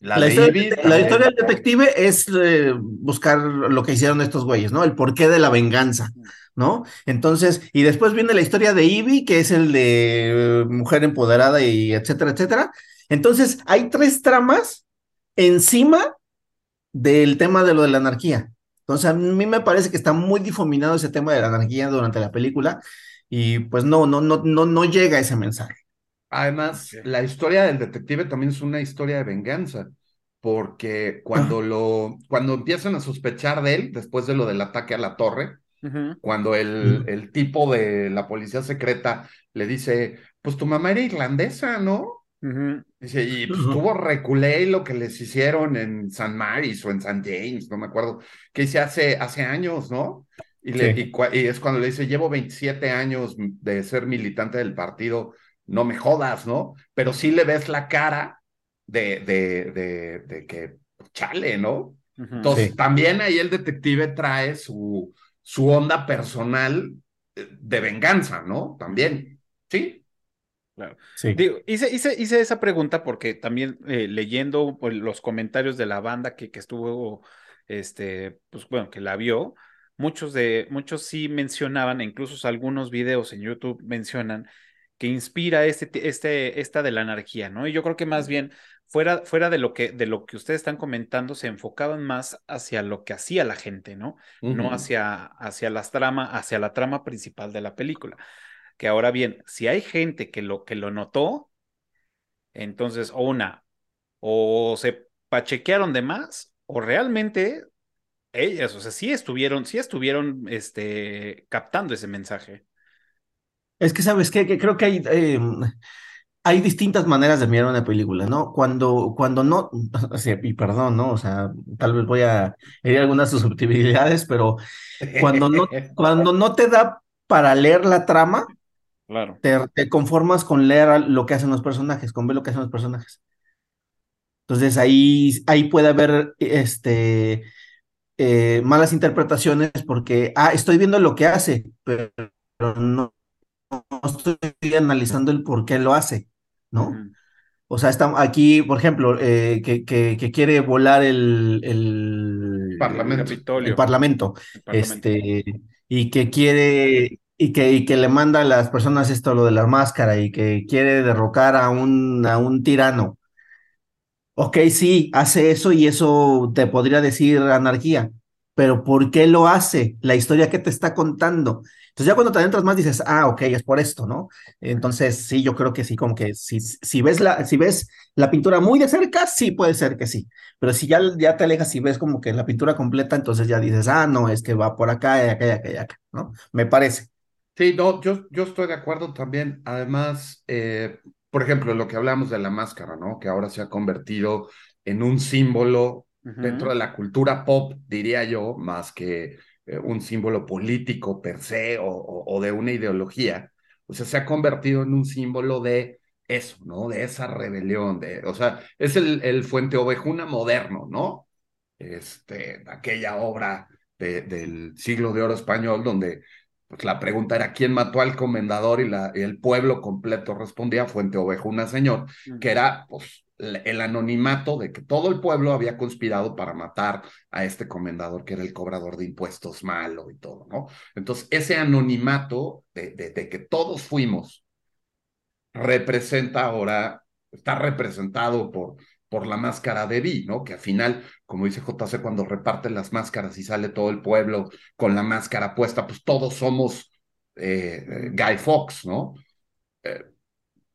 la, historia, del detective es eh, buscar lo que hicieron estos güeyes, ¿no? El porqué de la venganza, ¿no? Entonces, y después viene la historia de Ivy, que es el de eh, mujer empoderada y etcétera, etcétera. Entonces, hay tres tramas encima del tema de lo de la anarquía. Entonces, a mí me parece que está muy difuminado ese tema de la anarquía durante la película y pues no, no, no, no, no llega ese mensaje. Además, la historia del detective también es una historia de venganza, porque cuando [clears throat] lo, cuando empiezan a sospechar de él, después de lo del ataque a la torre, cuando el, el, tipo de la policía secreta le dice, pues tu mamá era irlandesa, ¿no? Dice, y pues tuvo reculé lo que les hicieron en San Maris o en San James, no me acuerdo, que hice hace, hace años, ¿no? Y, le, y, y, es cuando le dice, llevo 27 años de ser militante del partido no me jodas, ¿no? Pero sí le ves la cara de, de, de, de que chale, ¿no? Entonces, también ahí el detective trae su, su onda personal eh, de venganza, ¿no? También, ¿sí? Claro. Sí. Digo, hice, hice, hice, esa pregunta porque también eh, leyendo pues, los comentarios de la banda que, que estuvo, este, pues bueno, que la vio, muchos de, muchos sí mencionaban, incluso algunos videos en YouTube mencionan que inspira este, este, esta de la anarquía, ¿no? Y yo creo que más bien fuera, fuera de, lo que, de lo que ustedes están comentando, se enfocaban más hacia lo que hacía la gente, ¿no? No hacia, hacia, las trama, hacia la trama principal de la película. Que ahora bien, si hay gente que lo, que lo notó, entonces, o una, o se pachequearon de más, o realmente ellas, o sea, sí estuvieron, sí estuvieron este, captando ese mensaje. Es que, ¿sabes qué? Que creo que hay, em, hay distintas maneras de mirar una película, ¿no? Cuando, cuando no, [laughs] y perdón, ¿no? O sea, tal vez voy a herir algunas susceptibilidades, pero cuando no, [laughs] cuando no te da para leer la trama, claro. te, conformas con leer lo que hacen los personajes, con ver lo que hacen los personajes. Entonces ahí, ahí puede haber este, eh, malas interpretaciones porque, ah, estoy viendo lo que hace, pero no estoy analizando el por qué lo hace, ¿no? O sea, está aquí, por ejemplo, eh, que, que, quiere volar el, el, parlamento. El, parlamento, este, y que quiere, y que, y que le manda a las personas esto, lo de la máscara, y que quiere derrocar a un, a un tirano. Ok, sí, hace eso y eso te podría decir anarquía, pero ¿por qué lo hace? La historia que te está contando. Entonces ya cuando te adentras más dices, ah, ok, es por esto, ¿no? Entonces sí, yo creo que sí, como que si, si, ves, la, si ves la pintura muy de cerca, sí puede ser que sí. Pero si ya, ya te alejas y ves como que la pintura completa, entonces ya dices, ah, no, es que va por acá, y acá, y acá, y acá, ¿no? Me parece. Sí, no, yo, yo estoy de acuerdo también. Además, eh, por ejemplo, lo que hablamos de la máscara, ¿no? Que ahora se ha convertido en un símbolo dentro de la cultura pop, diría yo, más que eh, un símbolo político per se o, de una ideología, o sea, se ha convertido en un símbolo de eso, ¿no? De esa rebelión, de, o sea, es el, el Fuente Ovejuna moderno, ¿no? Este, aquella obra del siglo de oro español donde pues, la pregunta era quién mató al comendador y, la, y el pueblo completo respondía Fuente Ovejuna, señor, que era, pues, el anonimato de que todo el pueblo había conspirado para matar a este comendador que era el cobrador de impuestos malo y todo, ¿no? Entonces, ese anonimato de, de, que todos fuimos representa ahora, está representado por, por la máscara de Vi, ¿no? Que al final, como dice JC, cuando reparten las máscaras y sale todo el pueblo con la máscara puesta, pues todos somos eh, eh, Guy Fox, ¿no? Eh,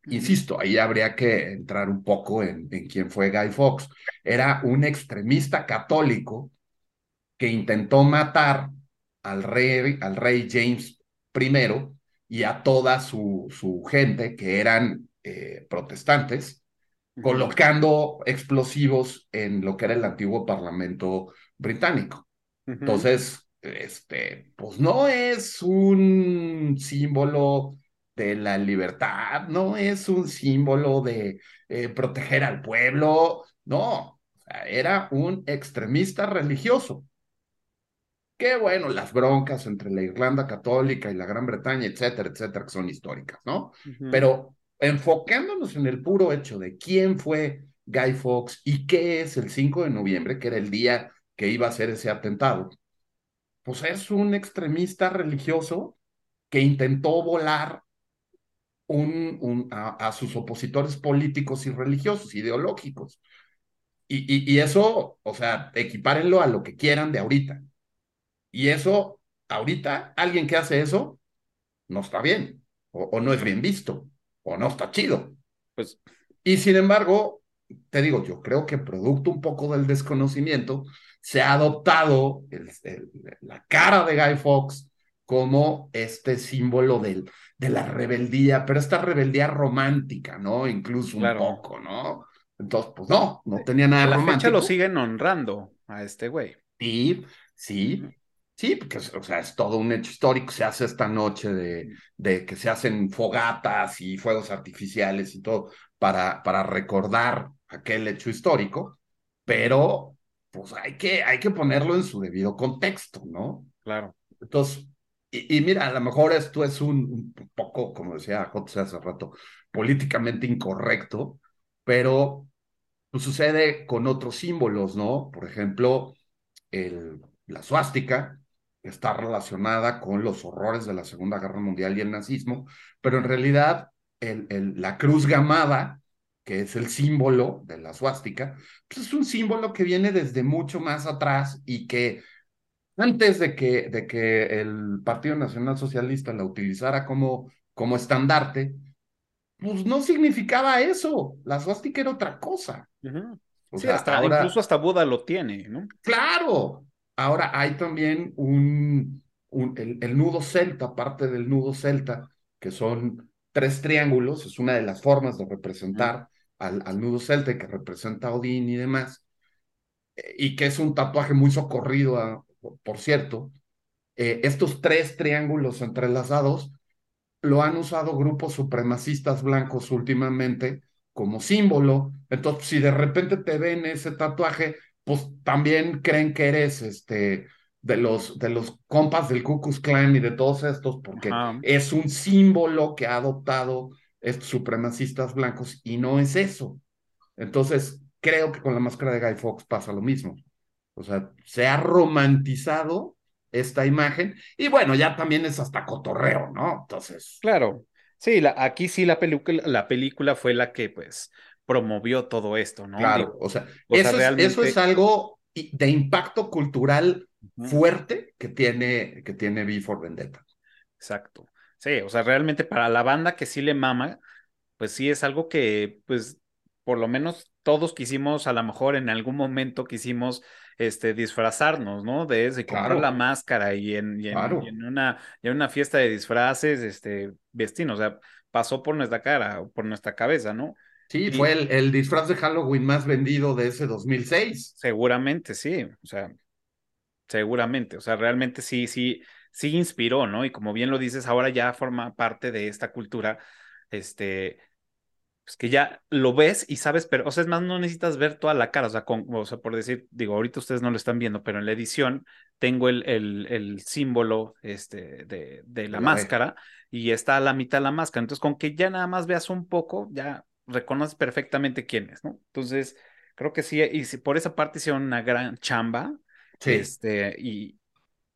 Insisto, ahí habría que entrar un poco en, quién fue Guy Fawkes. Era un extremista católico que intentó matar al rey, al rey James I y a toda su, su gente que eran eh, protestantes, colocando explosivos en lo que era el antiguo Parlamento británico. Entonces, este, pues no es un símbolo de la libertad, no es un símbolo de eh, proteger al pueblo, no, era un extremista religioso. Qué bueno, las broncas entre la Irlanda católica y la Gran Bretaña, etcétera, etcétera, que son históricas, ¿no? Pero enfocándonos en el puro hecho de quién fue Guy Fawkes y qué es el 5 de noviembre, que era el día que iba a ser ese atentado, pues es un extremista religioso que intentó volar un, a, sus opositores políticos y religiosos, ideológicos. Y, y, eso, o sea, equipárenlo a lo que quieran de ahorita. Y eso, ahorita, alguien que hace eso, no está bien, o, no es bien visto, o no está chido. Pues, y sin embargo, te digo, yo creo que producto un poco del desconocimiento, se ha adoptado la cara de Guy Fawkes como este símbolo del, de la rebeldía, pero esta rebeldía romántica, ¿no? Incluso un poco, ¿no? Entonces, pues no, no tenía nada a la fecha lo siguen honrando a este güey. Sí, sí, sí, porque, o sea, es todo un hecho histórico. Se hace esta noche de, de que se hacen fogatas y fuegos artificiales y todo para, para recordar aquel hecho histórico, pero pues hay que, hay que ponerlo en su debido contexto, ¿no? Claro. Entonces, y, mira, a lo mejor esto es un, poco, como decía José hace rato, políticamente incorrecto, pero pues, sucede con otros símbolos, ¿no? Por ejemplo, el, la suástica está relacionada con los horrores de la Segunda Guerra Mundial y el nazismo, pero en realidad la cruz gamada, que es el símbolo de la suástica, pues es un símbolo que viene desde mucho más atrás y que antes de que, de que el Partido Nacional Socialista la utilizara como, como estandarte, pues no significaba eso. La suástica era otra cosa. sí, hasta, incluso hasta Buda lo tiene, ¿no? Claro. Ahora hay también un, un el, nudo celta, parte del nudo celta, que son tres triángulos, es una de las formas de representar al, al, nudo celta que representa a Odín y demás, eh, y que es un tatuaje muy socorrido a, por cierto, eh, estos tres triángulos entrelazados lo han usado grupos supremacistas blancos últimamente como símbolo. Entonces, si de repente te ven ese tatuaje, pues también creen que eres este de los de los compas del Ku Klux Klan y de todos estos, porque es un símbolo que ha adoptado estos supremacistas blancos y no es eso. Entonces, creo que con la máscara de Guy Fawkes pasa lo mismo. O sea, se ha romantizado esta imagen y bueno, ya también es hasta cotorreo, ¿no? Entonces. Claro. Sí, la, aquí sí la película, la película fue la que pues promovió todo esto, ¿no? Claro, o sea, eso, es, algo de impacto cultural fuerte que tiene, que tiene V for Vendetta. Exacto. Sí, o sea, realmente para la banda que sí le mama, pues sí es algo que, pues, por lo menos todos quisimos, a lo mejor en algún momento quisimos este, disfrazarnos, ¿no? De eso y comprar la máscara y en, en, una, en una fiesta de disfraces, este, vestirnos, o sea, pasó por nuestra cara, por nuestra cabeza, ¿no? Sí, fue el, el, disfraz de Halloween más vendido de ese 2006. Seguramente, sí, o sea, seguramente, o sea, realmente sí, sí, sí inspiró, ¿no? Y como bien lo dices, ahora ya forma parte de esta cultura, este, pues que ya lo ves y sabes, pero, o sea, es más, no necesitas ver toda la cara, o sea, con, o sea, por decir, digo, ahorita ustedes no lo están viendo, pero en la edición tengo el, el, el símbolo este, de, de la máscara y está a la mitad de la máscara, entonces con que ya nada más veas un poco, ya reconoces perfectamente quién es, ¿no? Entonces, creo que sí, y si por esa parte hicieron una gran chamba. Sí. Este, y,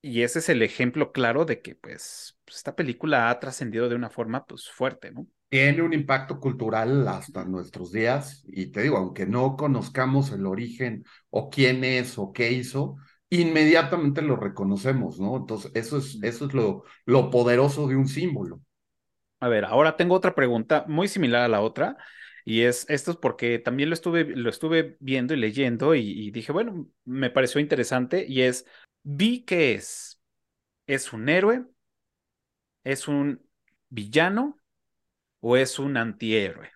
y ese es el ejemplo claro de que, pues, esta película ha trascendido de una forma, pues, fuerte, ¿no? Tiene un impacto cultural hasta nuestros días y te digo, aunque no conozcamos el origen o quién es o qué hizo, inmediatamente lo reconocemos, ¿no? Entonces, eso es, eso es lo, lo poderoso de un símbolo. A ver, ahora tengo otra pregunta muy similar a la otra. Y es, esto es porque también lo estuve, lo estuve viendo y leyendo y, y dije, bueno, me pareció interesante y es, vi que es, es un héroe, es un villano o es un antihéroe.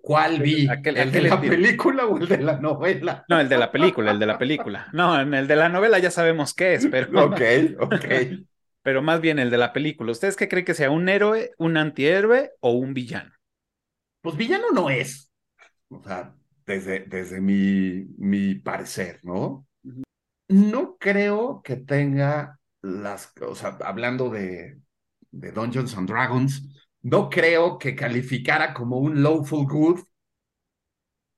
¿Cuál vi? Aquel- ¿El aquel de la película o el de la novela? No, el de la película, el de la película. No, en el de la novela ya sabemos qué es, pero, [laughs] Ok, ok. [laughs] pero más bien el de la película. ¿Ustedes qué creen que sea un héroe, un antihéroe o un villano? Pues villano no es. O sea, desde, desde mi, mi parecer, ¿no? No creo que tenga las, o sea, hablando de, de Dungeons and Dragons, no creo que calificara como un lawful good,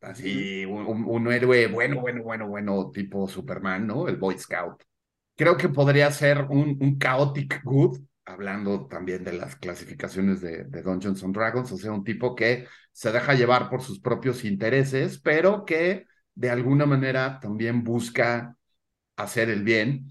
así, un, héroe bueno, bueno, bueno, bueno, tipo Superman, ¿no? El Boy Scout. Creo que podría ser un, un chaotic good, hablando también de las clasificaciones de, de Dungeons and Dragons, o sea, un tipo que se deja llevar por sus propios intereses, pero que de alguna manera también busca hacer el bien.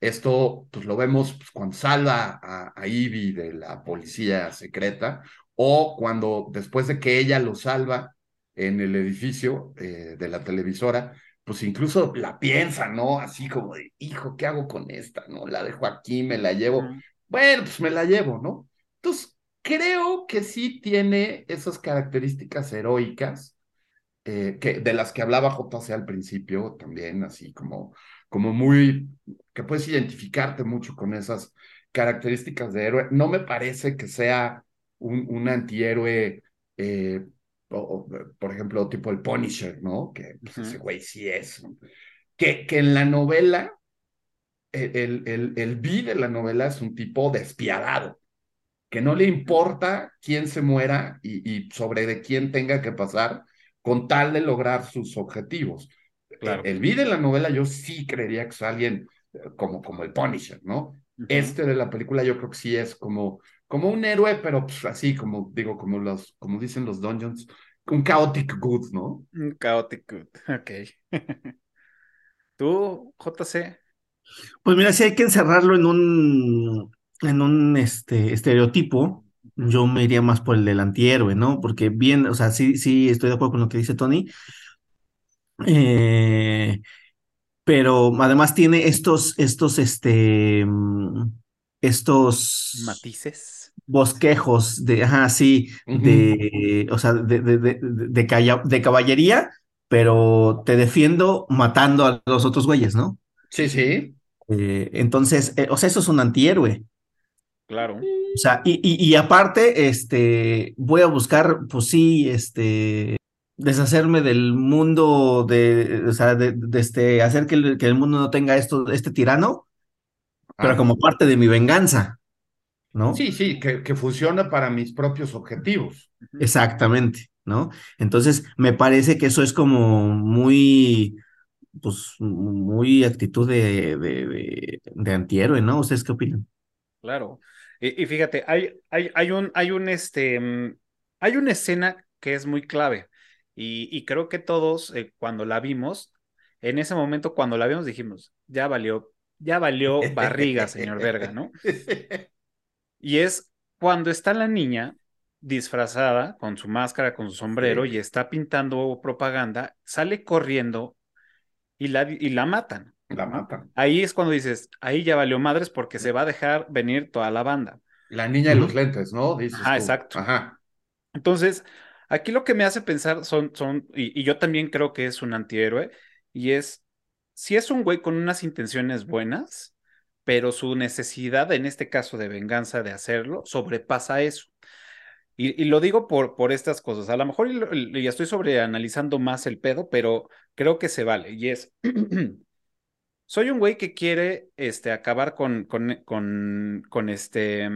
Esto, pues lo vemos pues, cuando salva a, a Ivy de la policía secreta o cuando después de que ella lo salva en el edificio eh, de la televisora, pues incluso la piensa, ¿no? Así como de, hijo, ¿qué hago con esta? ¿No? La dejo aquí, me la llevo. Bueno, pues me la llevo, ¿no? Entonces, creo que sí tiene esas características heroicas eh, que, de las que hablaba JC al principio, también así como, como muy, que puedes identificarte mucho con esas características de héroe. No me parece que sea un, un antihéroe, eh, o- o, por ejemplo, tipo el Punisher, ¿no? Que pues, Ujú. ese güey sí es. Que, que en la novela, el, el, el, el B de la novela es un tipo despiadado que no le importa quién se muera y, y sobre de quién tenga que pasar con tal de lograr sus objetivos. Claro. El, B de la novela yo sí creería que es alguien eh, como, como el Punisher, ¿no? Ujú. Este de la película yo creo que sí es como, como un héroe, pero pues, así como digo, como los, como dicen los dungeons, un chaotic good, ¿no? Un chaotic good. Ok. [laughs] ¿Tú, JC? Pues mira, si hay que encerrarlo en un, en un este, estereotipo, yo me iría más por el del antihéroe, ¿no? Porque bien, o sea, sí, sí, estoy de acuerdo con lo que dice Tony. Eh, pero además tiene estos, estos, este, mm, estos Matices. bosquejos de, ajá, sí, de, o sea, de, de, de, de calla- de caballería, pero te defiendo matando a los otros güeyes, ¿no? Sí, sí. Eh, entonces, eh, o sea, eso es un antihéroe. Claro. O sea, y, y, y aparte, este, voy a buscar, pues sí, este, deshacerme del mundo de, o sea, de, de este, hacer que el, que el mundo no tenga esto, este tirano, pero Ah. como parte de mi venganza, ¿no? Sí, sí, que, que funciona para mis propios objetivos. Exactamente, ¿no? Entonces, me parece que eso es como muy, pues, muy actitud de, de, de, de antihéroe, ¿no? ¿Ustedes qué opinan? Claro. Y, y fíjate, hay, hay, hay un, hay un, este, mm, hay una escena que es muy clave. Y, y creo que todos, eh, cuando la vimos, en ese momento, cuando la vimos, dijimos, ya valió, ya valió barriga, señor Verga, ¿no? [laughs] Y es cuando está la niña disfrazada con su máscara, con su sombrero Sí. y está pintando propaganda, sale corriendo y la, y la matan. La matan. Ahí es cuando dices, ahí ya valió madres porque se va a dejar venir toda la banda. La niña de los lentes, ¿no? Dices Ajá, tú. exacto. Ajá. Entonces, aquí lo que me hace pensar son, son, y, yo también creo que es un antihéroe, y es, si es un güey con unas intenciones buenas, pero su necesidad, en este caso de venganza de hacerlo, sobrepasa eso. Y, lo digo por, por estas cosas. A lo mejor y estoy sobreanalizando más el pedo, pero creo que se vale. Y es, [clears throat] soy un güey que quiere este, acabar con, con, con, este,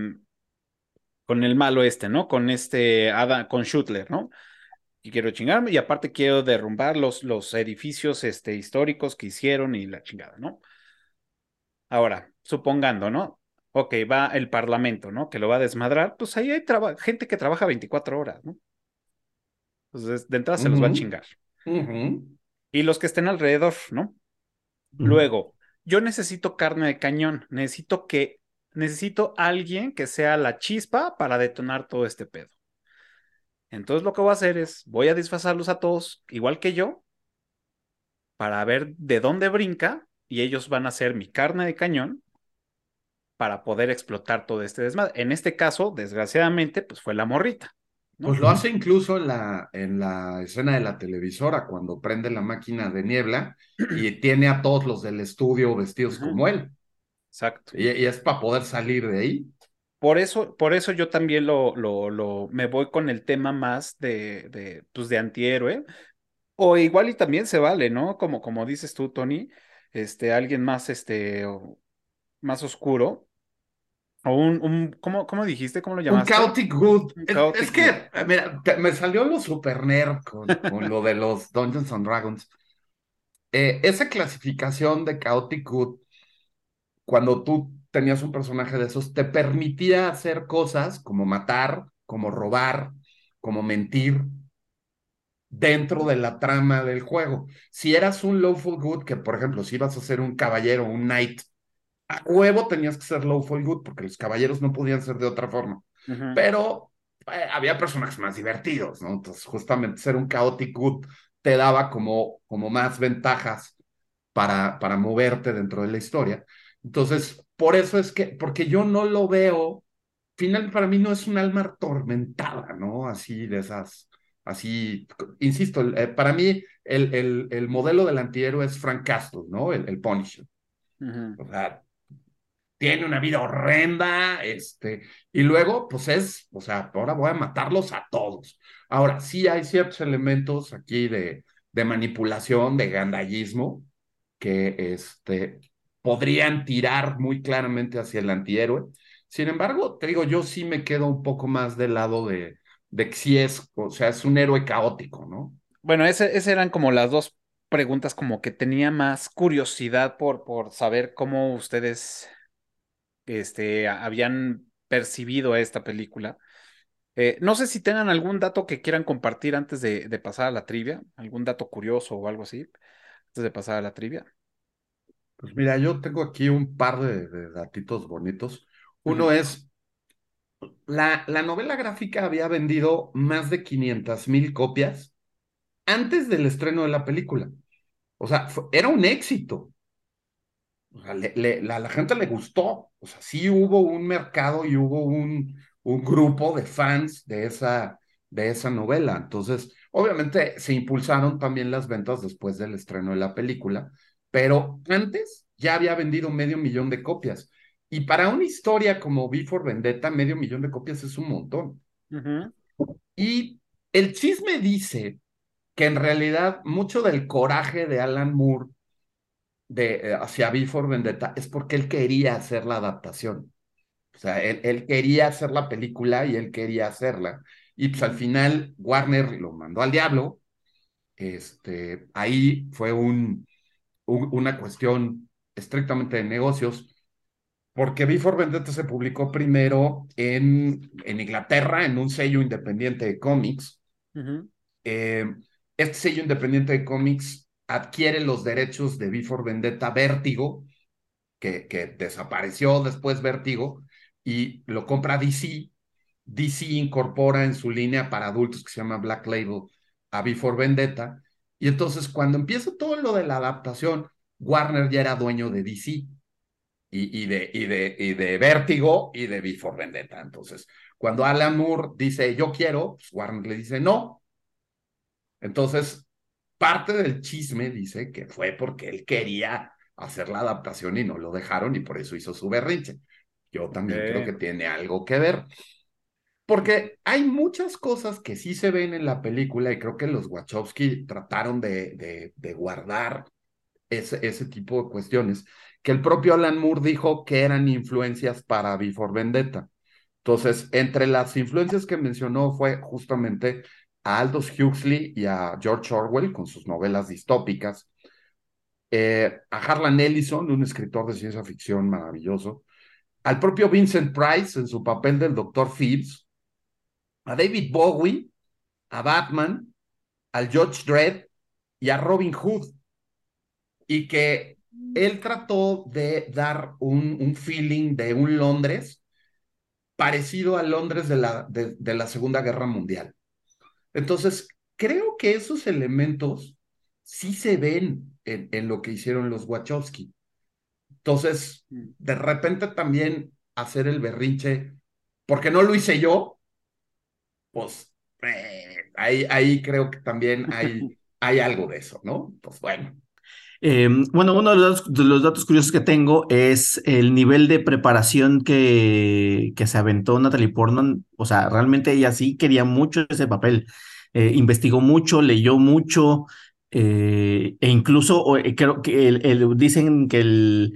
con el malo este, ¿no? Con este, Adam, con Schutler, ¿no? y quiero chingarme y aparte quiero derrumbar los, los edificios este, históricos que hicieron y la chingada, ¿no? Ahora, supongando, ¿no? Ok, va el Parlamento, ¿no? Que lo va a desmadrar, pues ahí hay gente que trabaja 24 horas, ¿no? Entonces, de entrada se los va a chingar. Y los que estén alrededor, ¿no? Luego, yo necesito carne de cañón, necesito que, necesito alguien que sea la chispa para detonar todo este pedo. Entonces lo que voy a hacer es, voy a disfrazarlos a todos igual que yo, para ver de dónde brinca, y ellos van a ser mi carne de cañón para poder explotar todo este desmadre. En este caso, desgraciadamente, pues fue la morrita. Pues lo hace incluso en la, en la escena de la televisora, cuando prende la máquina de niebla y [clears throat] tiene a todos los del estudio vestidos como él. Exacto. Y, es para poder salir de ahí. Por eso, por eso yo también lo, lo, lo, me voy con el tema más de, de, pues de antihéroe. O igual y también se vale, ¿no? Como, como dices tú, Tony, este, alguien más, este, más oscuro, o un, un ¿cómo, ¿cómo, dijiste? ¿Cómo lo llamaste? Un Chaotic Good. es, que, mira, me salió lo super nerd con, con lo de los Dungeons and Dragons. Eh, esa clasificación de Chaotic Good, cuando tú tenías un personaje de esos, te permitía hacer cosas como matar, como robar, como mentir dentro de la trama del juego. Si eras un Lawful Good, que por ejemplo, si ibas a ser un caballero, un knight, a huevo tenías que ser lawful good porque los caballeros no podían ser de otra forma. Pero eh, había personajes más divertidos, ¿no? Entonces, justamente ser un chaotic good te daba como, como más ventajas para, para moverte dentro de la historia. Entonces, por eso es que, porque yo no lo veo, final para mí no es un alma atormentada, ¿no? Así de esas, así, insisto, eh, para mí el, el, el, modelo del antihéroe es Frank Castle, ¿no? El, el Punisher. O sea, tiene una vida horrenda, este, y luego, pues es, o sea, ahora voy a matarlos a todos. Ahora, sí hay ciertos elementos aquí de, de manipulación, de gandallismo, que este, podrían tirar muy claramente hacia el antihéroe. Sin embargo, te digo, yo sí me quedo un poco más del lado de, de que es, o sea, es un héroe caótico, ¿no? Bueno, esas eran como las dos preguntas como que tenía más curiosidad por, por saber cómo ustedes este, habían percibido esta película. Eh, no sé si tengan algún dato que quieran compartir antes de, pasar a la trivia, algún dato curioso o algo así, antes de pasar a la trivia. Pues mira, yo tengo aquí un par de, datitos bonitos. Uno es, la, la, novela gráfica había vendido más de 500 mil copias antes del estreno de la película. O sea, era un éxito. O sea, la, la, gente le gustó. O sea, sí hubo un mercado y hubo un, un grupo de fans de esa, de esa novela. Entonces, obviamente se impulsaron también las ventas después del estreno de la película, pero antes ya había vendido medio millón de copias. Y para una historia como Before Vendetta, medio millón de copias es un montón. Y el chisme dice que en realidad mucho del coraje de Alan Moore de, eh, hacia Before Vendetta es porque él quería hacer la adaptación. O sea, él, quería hacer la película y él quería hacerla. Y pues al final Warner lo mandó al diablo. Este, ahí fue un, una cuestión estrictamente de negocios, porque Before Vendetta se publicó primero en, en Inglaterra, en un sello independiente de cómics. Eh, este sello independiente de cómics adquiere los derechos de Before Vendetta Vértigo, que, que desapareció después Vértigo, y lo compra DC. DC incorpora en su línea para adultos que se llama Black Label a Before Vendetta. Y entonces cuando empieza todo lo de la adaptación, Warner ya era dueño de DC y, y, de, y, de, y de Vértigo y de Before Vendetta. Entonces, cuando Alan Moore dice yo quiero, pues Warner le dice no. Entonces, parte del chisme dice que fue porque él quería hacer la adaptación y no lo dejaron y por eso hizo su berrinche. Yo también creo que tiene algo que ver. Porque hay muchas cosas que sí se ven en la película y creo que los Wachowski trataron de, guardar ese, ese, tipo de cuestiones, que el propio Alan Moore dijo que eran influencias para Before Vendetta. Entonces, entre las influencias que mencionó fue justamente a Aldous Huxley y a George Orwell con sus novelas distópicas, eh, a Harlan Ellison, un escritor de ciencia ficción maravilloso, al propio Vincent Price en su papel del Dr. Phillips, a David Bowie, a Batman, al George Dredd y a Robin Hood. Y que él trató de dar un, un feeling de un Londres parecido al Londres de la, de, de la Segunda Guerra Mundial. Entonces, creo que esos elementos sí se ven en, en lo que hicieron los Wachowski. Entonces, de repente también hacer el berrinche, porque no lo hice yo, pues eh, ahí, ahí creo que también hay, hay algo de eso, ¿no? Pues bueno. Eh, bueno, uno de los, los, datos curiosos que tengo es el nivel de preparación que, que se aventó Natalie Portman. O sea, realmente ella sí quería mucho ese papel. Eh, investigó mucho, leyó mucho, eh, e incluso creo que el, dicen que el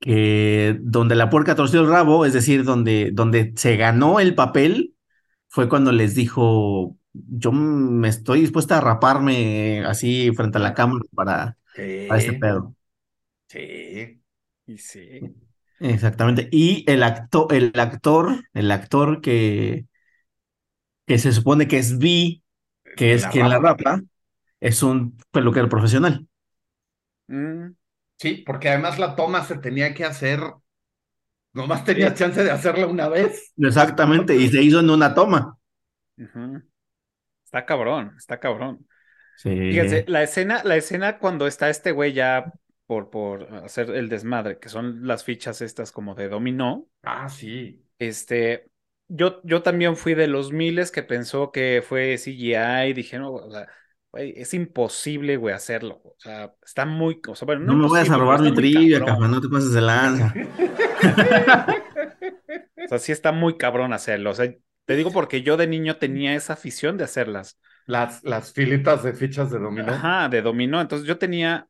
que donde la puerca torció el rabo, es decir, donde, donde se ganó el papel, fue cuando les dijo, yo me estoy dispuesta a raparme así frente a la cámara para, Sí, para este pedo. sí. Y sí. Exactamente. Y el actor, el actor, el actor que, que se supone que es Vi, que es La quien la rapa. rapa, es un peluquero profesional. Mm, Sí, porque además la toma se tenía que hacer, nomás tenía chance de hacerla una vez. Exactamente, y se hizo en una toma. Está cabrón, está cabrón. Sí. Fíjense, la escena, la escena cuando está este güey ya por, por hacer el desmadre, que son las fichas estas como de dominó, Ah, sí. este, yo, yo también fui de los miles que pensó que fue CGI y dije, no, o sea, güey, es imposible, güey, hacerlo. O sea, está muy, o sea, bueno, No me vayas a robar mi trivia, cabrón. cabrón, no te pases de lanza. [laughs] O sea, sí está muy cabrón hacerlo. O sea, te digo porque yo de niño tenía esa afición de hacerlas. Las, las filitas de fichas de dominó. Ajá, de dominó. Entonces yo tenía,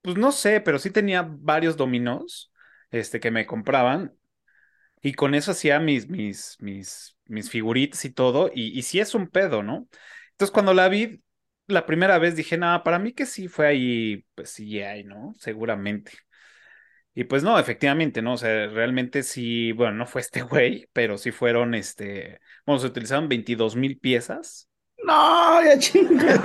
pues no sé, pero sí tenía varios dominós, este, que me compraban. Y con eso hacía mis, mis, mis, mis figuritas y todo. Y, y sí es un pedo, ¿no? Entonces cuando la vi la primera vez dije, nada, para mí que sí fue ahí, pues sí hay, ¿no? Seguramente. Y pues no, efectivamente, ¿no? O sea, realmente sí, bueno, no fue este [laughs] güey, pero sí fueron, este, bueno, se utilizaron 22 mil piezas. No, ya chinga.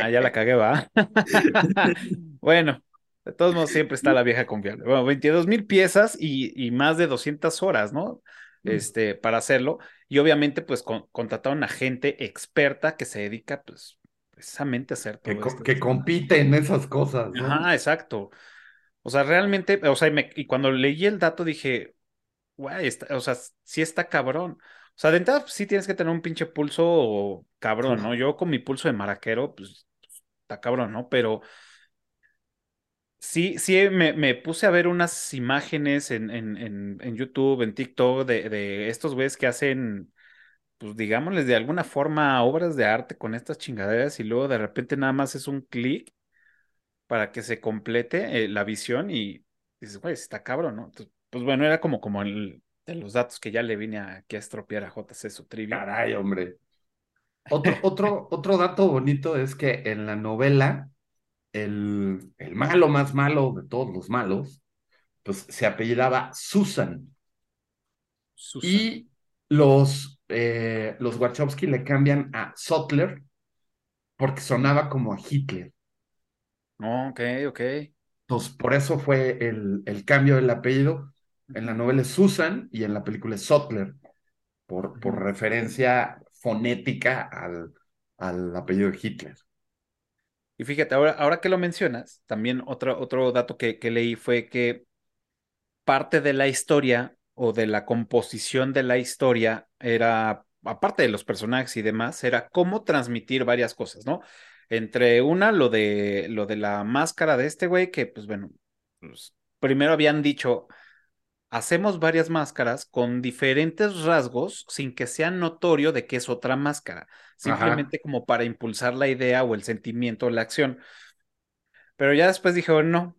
Ah, ya la cagué, va. [laughs] Bueno, de todos modos siempre está la vieja confiable. Bueno, 22 mil piezas y, y más de 200 horas, ¿no? Este, para hacerlo. Y obviamente, pues, con- contrataron a gente experta que se dedica, pues, precisamente a hacer todo que, co- esto. que compite en esas cosas, ¿no? Ajá, exacto. O sea, realmente, o sea, y, me- y cuando leí el dato dije, güey, está- o sea, sí está cabrón. O sea, de entrada pues, sí tienes que tener un pinche pulso cabrón, ¿no? Yo con mi pulso de maraquero, pues está cabrón, ¿no? Pero sí, sí me, me puse a ver unas imágenes en, en, en, en YouTube, en TikTok, de, de estos güeyes que hacen, pues digámosles de alguna forma obras de arte con estas chingaderas y luego de repente nada más es un clic para que se complete eh, la visión y dices, güey, está cabrón, ¿no? Entonces, pues bueno, era como, como el, de los datos que ya le vine a, aquí a estropear a JC su trivia. Caray, hombre. [laughs] Otro, otro, otro dato bonito es que en la novela, el, el malo más malo de todos los malos, pues se apellidaba Susan. Susan. Y los, eh, los Wachowski le cambian a Sutler porque sonaba como a Hitler. Oh, ok, ok. Entonces, por eso fue el, el cambio del apellido. En la novela es Susan y en la película es Sutler, por, por referencia fonética al, al apellido de Hitler. Y fíjate, ahora, ahora que lo mencionas, también otro, otro dato que, que leí fue que parte de la historia o de la composición de la historia era, aparte de los personajes y demás, era cómo transmitir varias cosas, ¿no? Entre una, lo de, lo de la máscara de este güey, que pues bueno, pues, primero habían dicho, hacemos varias máscaras con diferentes rasgos sin que sea notorio de que es otra máscara, simplemente como para impulsar la idea o el sentimiento o la acción. Pero ya después dijeron, no,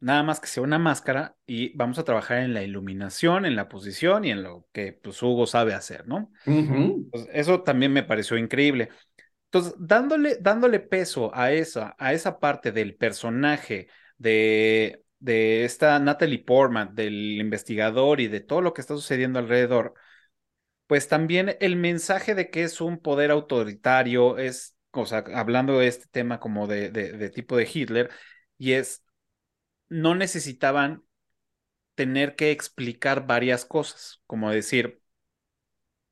nada más que sea una máscara y vamos a trabajar en la iluminación, en la posición y en lo que pues Hugo sabe hacer, ¿no? eso también me pareció increíble. Entonces, dándole, dándole peso a esa, a esa parte del personaje de, de esta Natalie Portman, del investigador y de todo lo que está sucediendo alrededor, pues también el mensaje de que es un poder autoritario, es, o sea, hablando de este tema como de, de tipo de Hitler, y es, no necesitaban tener que explicar varias cosas, como decir,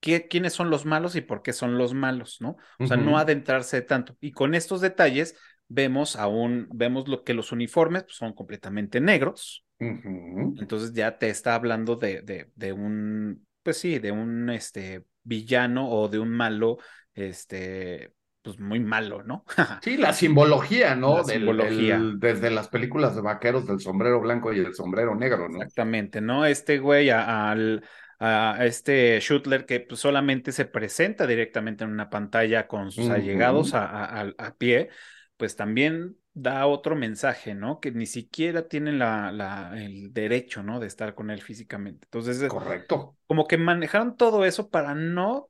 quiénes son los malos y por qué son los malos, ¿no? O sea, no adentrarse tanto. Y con estos detalles vemos aún, vemos lo que los uniformes pues, son completamente negros. Entonces ya te está hablando de, de, de, un, pues sí, de un este, villano o de un malo, este, pues muy malo, ¿no? [laughs] sí, la simbología, ¿no? La simbología. desde las películas de vaqueros del sombrero blanco y el sombrero negro, ¿no? Exactamente, ¿no? Este güey al a este Schutler que pues, solamente se presenta directamente en una pantalla con sus allegados a, pie, pues también da otro mensaje, ¿no? Que ni siquiera tienen la, la, el derecho, ¿no? De estar con él físicamente. Entonces, correcto. Como que manejaron todo eso para no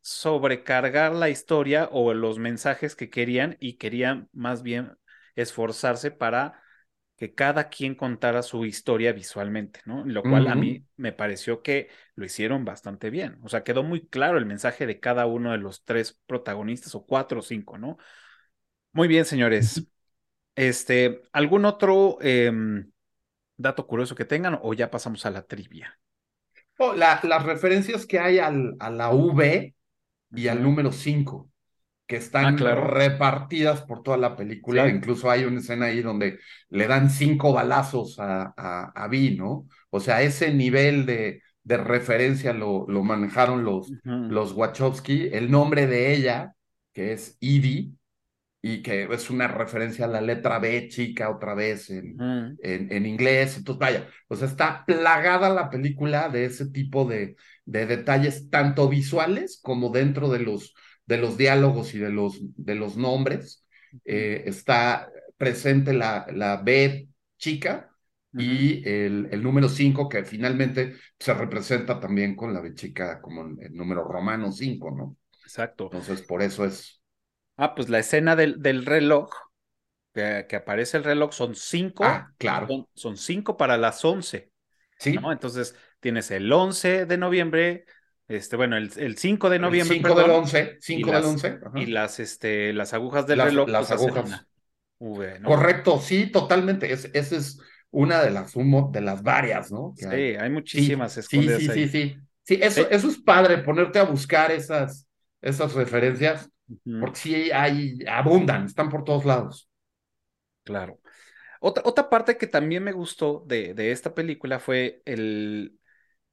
sobrecargar la historia o los mensajes que querían y querían más bien esforzarse para que cada quien contara su historia visualmente, ¿no? Lo cual a mí me pareció que lo hicieron bastante bien. O sea, quedó muy claro el mensaje de cada uno de los tres protagonistas, o cuatro o cinco, ¿no? Muy bien, señores. [laughs] Este, ¿algún otro em, dato curioso que tengan o ya pasamos a la trivia? Oh, las referencias que hay al, a la V y al número 5 que están ah, repartidas por toda la película. Incluso hay una escena ahí donde le dan cinco balazos a, a, a ¿no? O sea, ese nivel de, de referencia lo, lo manejaron los, los Wachowski. El nombre de ella, que es Edie, y que es una referencia a la letra B chica otra vez en, en, en, inglés. Entonces, vaya, o sea, está plagada la película de ese tipo de, de detalles, tanto visuales como dentro de los de los diálogos y de los, de los nombres. Eh, está presente la, la B chica y el, el número 5 que finalmente se representa también con la B chica como el, número romano 5, ¿no? Exacto. Entonces, por eso es. Ah, pues la escena del, del reloj, que, que, aparece el reloj, son cinco. Ah, claro. Son, son cinco para las 11. Sí. ¿no? Entonces, tienes el 11 de noviembre, este, bueno, el, el 5 de noviembre. 5 del 11, 5 del 11. Y las, este, las agujas del las, reloj. Las pues, agujas. Correcto, sí, totalmente. Es, esa es una de las, de las varias, ¿no? sí, hay, muchísimas sí, sí, sí, sí, sí, sí. eso, eso es padre, ponerte a buscar esas, esas referencias, porque sí hay, abundan, están por todos lados. Claro. Otra, otra parte que también me gustó de, de esta película fue el,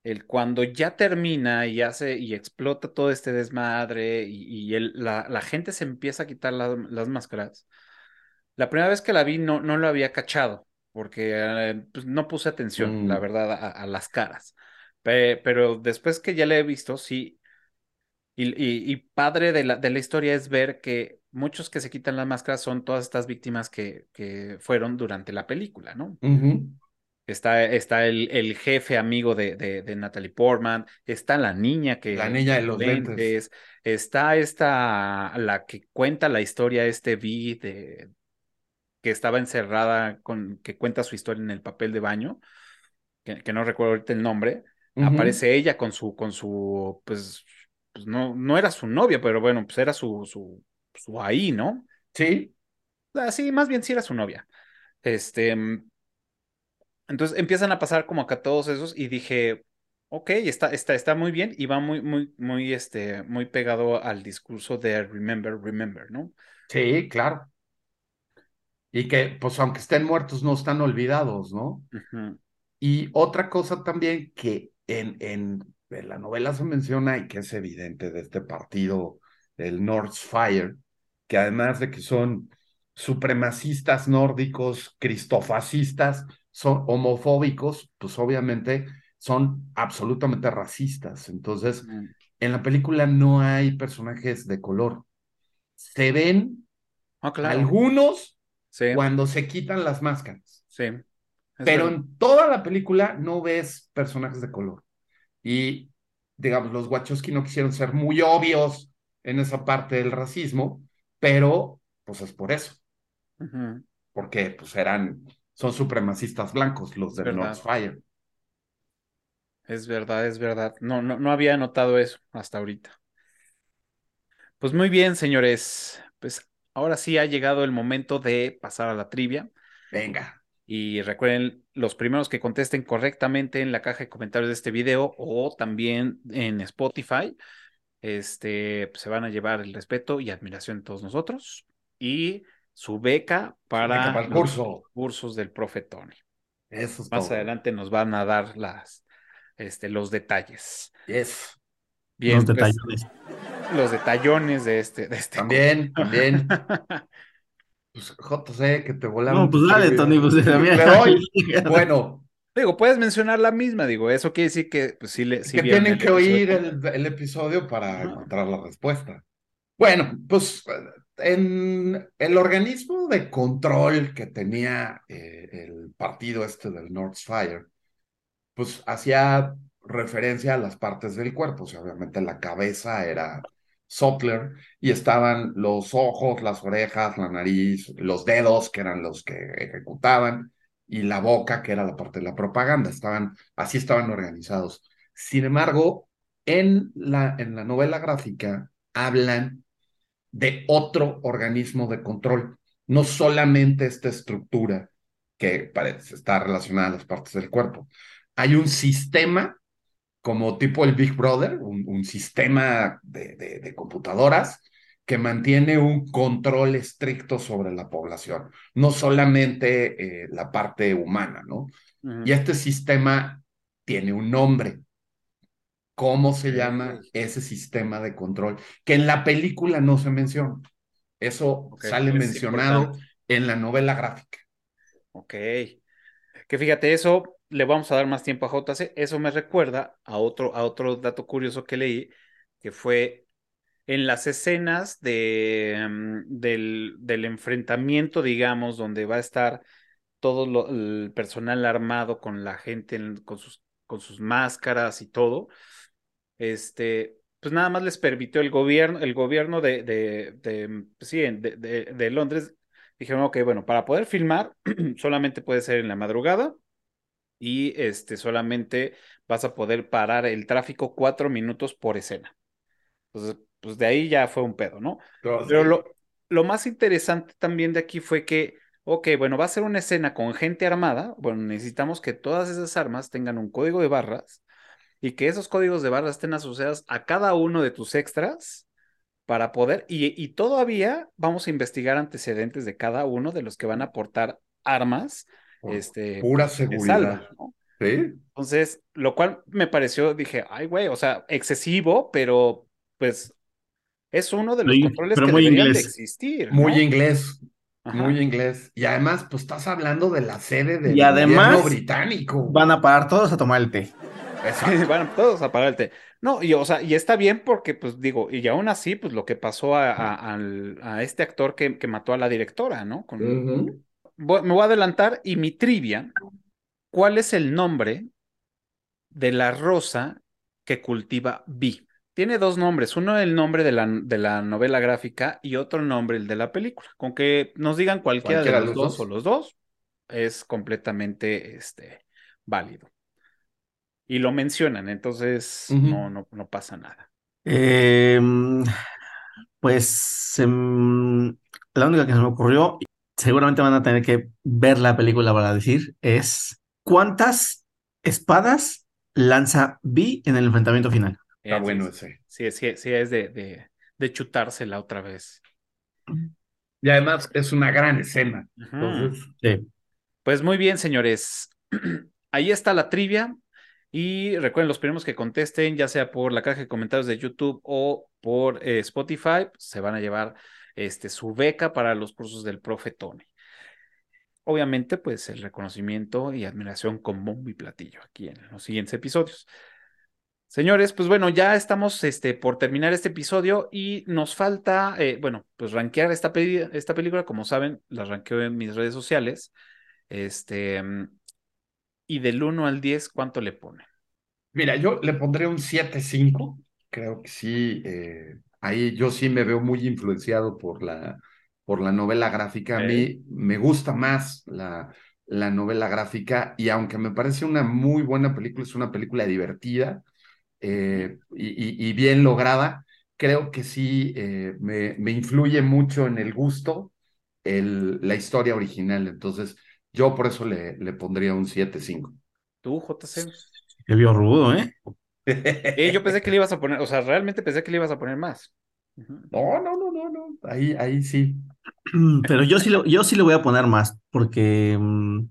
el cuando ya termina y hace y explota todo este desmadre y, el, la, la, gente se empieza a quitar las máscaras. La primera vez que la vi no, no lo había cachado porque eh, pues, no puse atención, la mm. verdad, a, las caras. pero después que ya la he visto, sí. Y, y, padre de la, de la historia es ver que muchos que se quitan las máscaras son todas estas víctimas que, que fueron durante la película, ¿no? Está, está el, el, jefe amigo de, de, Natalie Portman, está la niña que... La niña de los lentes. Está esta, la que cuenta la historia, este Vi, de, que estaba encerrada, con, que cuenta su historia en el papel de baño, que, no recuerdo ahorita el nombre. Aparece ella con su, con su, pues, pues, no, no era su novia, pero bueno, pues era su, su, su ahí, ¿no? Sí. Ah, sí, más bien sí era su novia. Este, entonces empiezan a pasar como acá todos esos y dije, ok, está, está, está muy bien y va muy, muy, muy, este, muy pegado al discurso de Remember, Remember, ¿no? Sí, claro. Y que, pues, aunque estén muertos, no están olvidados, ¿no? Y otra cosa también que en, en, en, la novela se menciona y que es evidente de este partido, el North Fire, que además de que son supremacistas nórdicos, cristofascistas, son homofóbicos, pues obviamente son absolutamente racistas. Entonces, en la película no hay personajes de color. Se ven ah, algunos cuando se quitan las máscaras. Sí. pero en toda la película no ves personajes de color. Y, digamos, los Wachowski no quisieron ser muy obvios en esa parte del racismo, pero pues es por eso. Porque pues eran, son supremacistas blancos los de North Fire. Es verdad, es verdad. No, no, no había notado eso hasta ahorita. Pues muy bien, señores. Pues ahora sí ha llegado el momento de pasar a la trivia. Venga. Y recuerden, los primeros que contesten correctamente en la caja de comentarios de este video o también en Spotify, este, se van a llevar el respeto y admiración de todos nosotros y su beca para, el curso. cursos del profe Tony. Eso Más adelante nos van a dar las, este, los detalles. Yes. Bien, los pues, detallones. los detallones de este, de este. También, también. [laughs] Pues JC, que te volaron. No, pues dale, Tony, pues Pero hoy, [laughs] bueno. Digo, puedes mencionar la misma, digo, eso quiere decir que pues, sí le. que tienen que oír el, episodio para encontrar la respuesta. Bueno, pues en el organismo de control que tenía eh, el partido este del North Fire, pues hacía referencia a las partes del cuerpo, o sea, obviamente la cabeza era Sotler y estaban los ojos, las orejas, la nariz, los dedos, que eran los que ejecutaban, y la boca, que era la parte de la propaganda. Estaban, así estaban organizados. Sin embargo, en la, en la novela gráfica hablan de otro organismo de control, no solamente esta estructura que parece estar relacionada a las partes del cuerpo. Hay un sistema como tipo el Big Brother, un, sistema de, computadoras que mantiene un control estricto sobre la población, no solamente eh, la parte humana, ¿no? Y este sistema tiene un nombre. ¿Cómo se llama ese sistema de control? Que en la película no se menciona. Eso sale mencionado en la novela gráfica. Ok. Que fíjate, eso le vamos a dar más tiempo a JC. Eso me recuerda a otro, a otro dato curioso que leí, que fue en las escenas de, mm, del, enfrentamiento, digamos, donde va a estar todo el personal armado con la gente, con, sus, con sus máscaras y todo, este, pues nada más les permitió el gobierno, el gobierno de, de, de pues sí, de, de Londres, dijeron, ok, bueno, para poder filmar [clears throat] solamente puede ser en la madrugada y este, solamente vas a poder parar el tráfico cuatro minutos por escena. Entonces, pues de ahí ya fue un pedo, ¿no? Pero lo, lo más interesante también de aquí fue que, ok, bueno, va a ser una escena con gente armada, bueno, necesitamos que todas esas armas tengan un código de barras y que esos códigos de barras estén asociados a cada uno de tus extras para poder, y, y todavía vamos a investigar antecedentes de cada uno de los que van a aportar armas este, pura seguridad. ¿Sí? Entonces, lo cual me pareció, dije, ay, güey, o sea, excesivo, pero pues es uno de los controles que deberían de existir. Muy inglés. Muy inglés. Y además, pues estás hablando de la sede del y además, británico. Van a parar todos a tomar el té. [laughs] van todos a parar el té. No, y o sea, y está bien porque, pues digo, y aún así, pues lo que pasó a, a, este actor que, que, mató a la directora, ¿no? Con, me voy a adelantar y mi trivia, ¿cuál es el nombre de la rosa que cultiva Vi? Tiene dos nombres, uno el nombre de la, de la novela gráfica y otro nombre el de la película. Con que nos digan cualquiera, de los, dos, o los dos, es completamente este, válido. Y lo mencionan, entonces no, no, no, pasa nada. Em, pues em, la única que se me ocurrió, seguramente van a tener que ver la película para decir es ¿cuántas espadas lanza Vi en el enfrentamiento final? Está bueno ese. Sí, sí, sí, es de, de, de chutársela otra vez. Y además es una gran escena. sí. Pues muy bien, señores. [clears throat] Ahí está la trivia. Y recuerden, los primeros que contesten, ya sea por la caja de comentarios de YouTube o por eh, Spotify, se van a llevar este, su beca para los cursos del profe Tony. Obviamente, pues el reconocimiento y admiración con bombo y platillo aquí en los siguientes episodios. Señores, pues bueno, ya estamos este, por terminar este episodio y nos falta, eh, bueno, pues rankear esta, esta película. Como saben, la ranqueo en mis redes sociales. Este, Y del 1 al 10, ¿cuánto le pone? Mira, yo le pondré un 7-5. Creo que sí. Eh, ahí yo sí me veo muy influenciado por la, por la novela gráfica. A mí me gusta más la, la novela gráfica y aunque me parece una muy buena película, es una película divertida eh, y, y, bien lograda, creo que sí eh, me, me, influye mucho en el gusto el, la historia original. Entonces, yo por eso le, le pondría un 7-5. ¿Tú, JC? Qué vio rudo, ¿eh? ¿Eh? Yo pensé que le [laughs] ibas a poner, o sea, realmente pensé que le ibas a poner más. No, no, no, no, no. Ahí, ahí sí. [clears throat] Pero yo sí, lo, yo sí le voy a poner más, porque mm,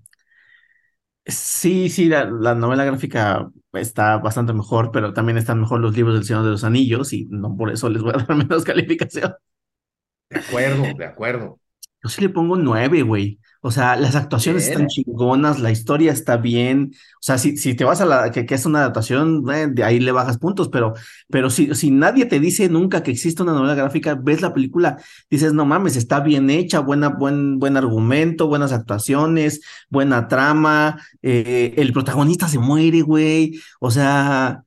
sí, sí, la, la, novela gráfica está bastante mejor, pero también están mejor los libros del Señor de los Anillos y no por eso les voy a dar [laughs] menos calificación. De acuerdo, de acuerdo. Yo sí le pongo nueve, güey. O sea, las actuaciones están chingonas, la historia está bien. O sea, si, si te vas a la que, que es una adaptación, eh, de ahí le bajas puntos, pero, pero si, si nadie te dice nunca que existe una novela gráfica, ves la película, dices, no mames, está bien hecha, buena, buen, buen argumento, buenas actuaciones, buena trama, eh, el protagonista se muere, güey. O sea,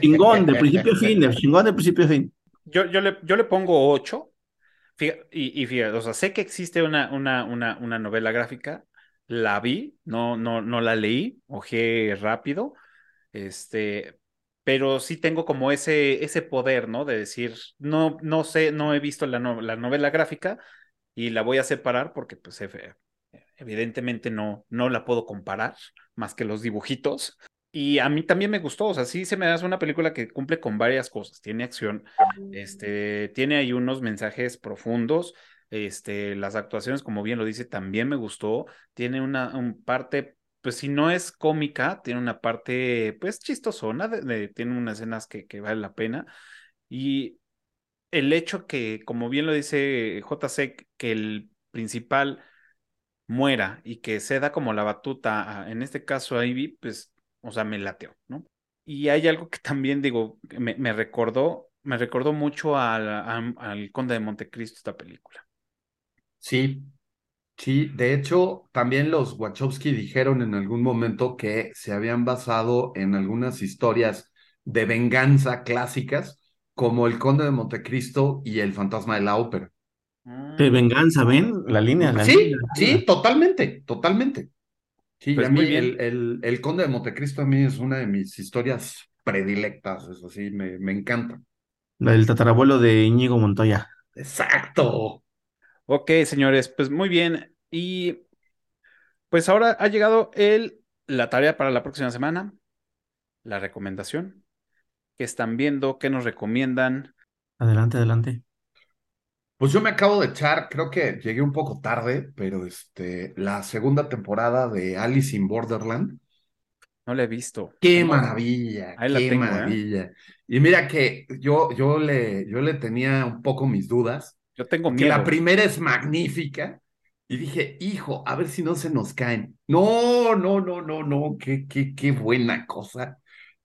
chingón de principio a fin, [laughs] chingón de principio a fin. Yo, yo, le, yo le pongo y, fíjate, o sea, sé que existe una, una, una, una novela gráfica, la vi, no, no, no la leí, ojé rápido, este, pero sí tengo como ese, ese poder, ¿no? De decir, no, no sé, no he visto la, la novela gráfica y la voy a separar porque, pues, evidentemente no, no la puedo comparar más que los dibujitos. Y a mí también me gustó, o sea, sí se me hace una película que cumple con varias cosas. Tiene acción, este, tiene ahí unos mensajes profundos, este, las actuaciones, como bien lo dice, también me gustó. Tiene una parte, pues si no es cómica, tiene una parte, pues chistosona, tiene unas escenas que, que vale la pena. Y el hecho que, como bien lo dice JC, que el principal muera y que se da como la batuta, en este caso a Ivy, pues o sea, me lateó, ¿no? Y hay algo que también digo, me, me recordó, me recordó mucho al, al, Conde de Montecristo esta película. Sí, sí, de hecho, también los Wachowski dijeron en algún momento que se habían basado en algunas historias de venganza clásicas, como el Conde de Montecristo y el Fantasma de la Ópera. De venganza, ¿ven? La línea. La sí, sí, totalmente, totalmente. Sí, pues a mí el, el, el, Conde de Montecristo a mí es una de mis historias predilectas, eso sí, me, me encanta. La del tatarabuelo de Íñigo Montoya. Exacto. Ok, señores, pues muy bien. Y pues ahora ha llegado el, la tarea para la próxima semana, la recomendación. ¿Qué están viendo? ¿Qué nos recomiendan? Adelante, adelante. Pues yo me acabo de echar, creo que llegué un poco tarde, pero este, la segunda temporada de Alice in Borderland. No la he visto. Qué maravilla, qué ¿eh? maravilla. Y mira que yo, yo, le, yo le tenía un poco mis dudas. Yo tengo miedo. Que la primera es magnífica. Y dije, hijo, a ver si no se nos caen. No, no, no, no, no, qué, qué, qué buena cosa.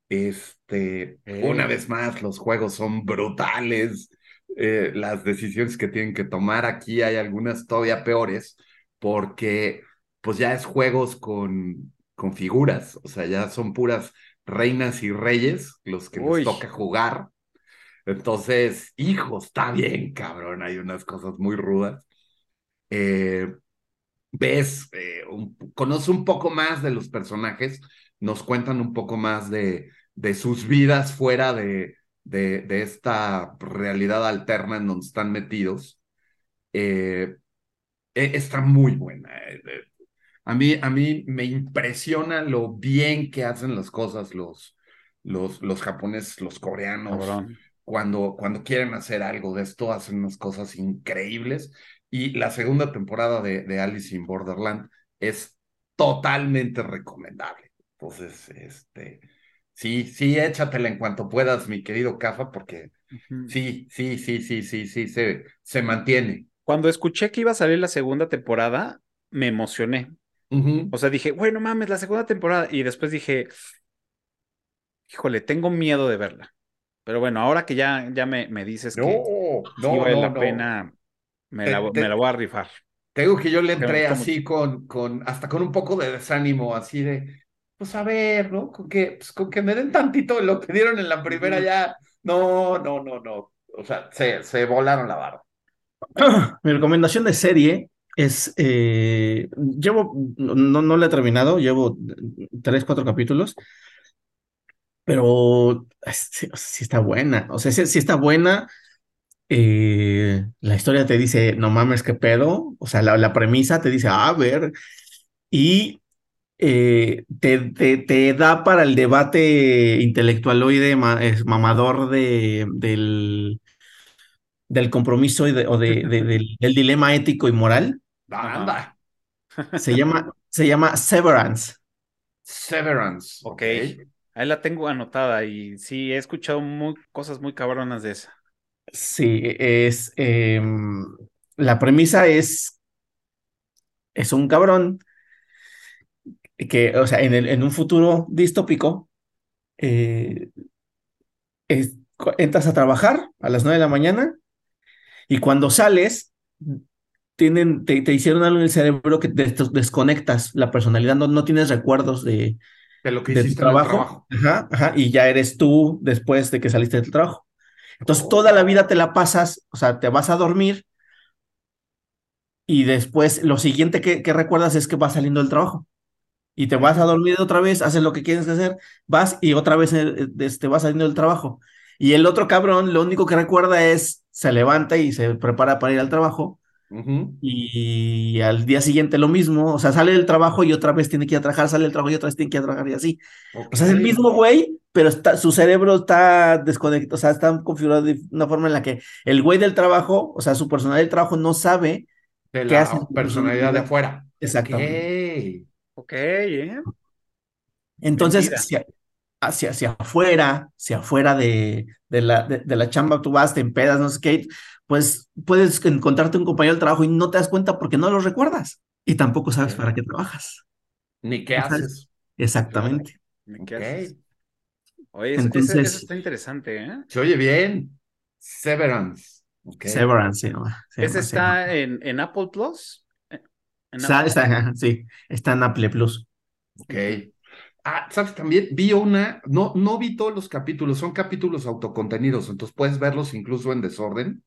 Este, una vez más, los juegos son brutales eh, las decisiones que tienen que tomar. Aquí hay algunas todavía peores porque pues ya es juegos con, con figuras, o sea, ya son puras reinas y reyes los que les toca jugar. Entonces, hijo, está bien, cabrón, hay unas cosas muy rudas. Eh, ves, eh, conoce un poco más de los personajes, nos cuentan un poco más de, de sus vidas fuera de, de, de esta realidad alterna en donde están metidos, eh, e, está muy buena. Eh, a mí, a mí me impresiona lo bien que hacen las cosas los, los, los japoneses, los coreanos. Cuando, cuando quieren hacer algo de esto, hacen unas cosas increíbles. Y la segunda temporada de, de Alice in Borderland es totalmente recomendable. Entonces, este, Sí, sí, échatela en cuanto puedas, mi querido Cafa, porque sí, sí, sí, sí, sí, sí, se, se mantiene. Cuando escuché que iba a salir la segunda temporada, me emocioné. O sea, dije, bueno, mames, la segunda temporada. Y después dije, híjole, tengo miedo de verla. Pero bueno, ahora que ya, ya me, me dices que no, vale la pena, me, la, me la voy a rifar. Tengo que yo le entré así con, con, hasta con un poco de desánimo, así de, pues a ver, ¿no? Con que, pues, con que me den tantito lo que dieron en la primera ya, no, no, no, no. O sea, se, se volaron la barra. [clears throat] Mi recomendación de serie es, eh, llevo, no, no la he terminado, llevo tres, cuatro capítulos, pero sí, sí está buena, o sea, sí, sí está buena, eh, la historia te dice, no mames, qué pedo, o sea, la, la premisa te dice, a ver, y eh, te, te, te, da para el debate intelectualoide ma, es mamador de, del, del compromiso y de, o de, de, del, del, dilema ético y moral. Anda. Se llama, se llama Severance. Severance. Ok. okay. Ahí la tengo anotada y sí, he escuchado muy, cosas muy cabronas de esa. Sí, es. Eh, la premisa es. Es un cabrón que, o sea, en, el, en un futuro distópico, eh, es, entras a trabajar a las nueve de la mañana y cuando sales, tienen, te, te, hicieron algo en el cerebro que te desconectas la personalidad, no, no tienes recuerdos de, de lo que de hiciste tu trabajo, trabajo. Ajá, ajá, y ya eres tú después de que saliste del trabajo. Entonces, oh. toda la vida te la pasas, o sea, te vas a dormir y después lo siguiente que, que recuerdas es que vas saliendo del trabajo y te vas a dormir otra vez, haces lo que quieres hacer, vas y otra vez te este, vas saliendo del trabajo. Y el otro cabrón, lo único que recuerda es, se levanta y se prepara para ir al trabajo. Uh -huh. Y al día siguiente lo mismo, o sea, sale del trabajo y otra vez tiene que ir a trabajar, sale del trabajo y otra vez tiene que ir a trabajar y así. Okay. O sea, es el mismo güey, pero está, su cerebro está desconectado, o sea, está configurado de una forma en la que el güey del trabajo, o sea, su personalidad del trabajo no sabe de qué hace. Personalidad de afuera. Exactamente. Okay. Ok, ¿eh? Entonces, hacia, hacia, hacia, afuera, hacia afuera de, de, la, de, de, la chamba, tú vas, te empedas, no sé qué, pues puedes encontrarte un compañero de trabajo y no te das cuenta porque no lo recuerdas y tampoco sabes para qué trabajas. Ni qué haces. Exactamente. Ni qué okay. haces. Oye, Entonces, eso, eso, está interesante, ¿eh? Se oye bien. Severance. Okay. Severance, sí, se ¿Ese está en, en Apple Plus? Está, está, sí, está en Apple Plus. Ok. Ah, sabes, también vi una, no, no vi todos los capítulos, son capítulos autocontenidos, entonces puedes verlos incluso en desorden.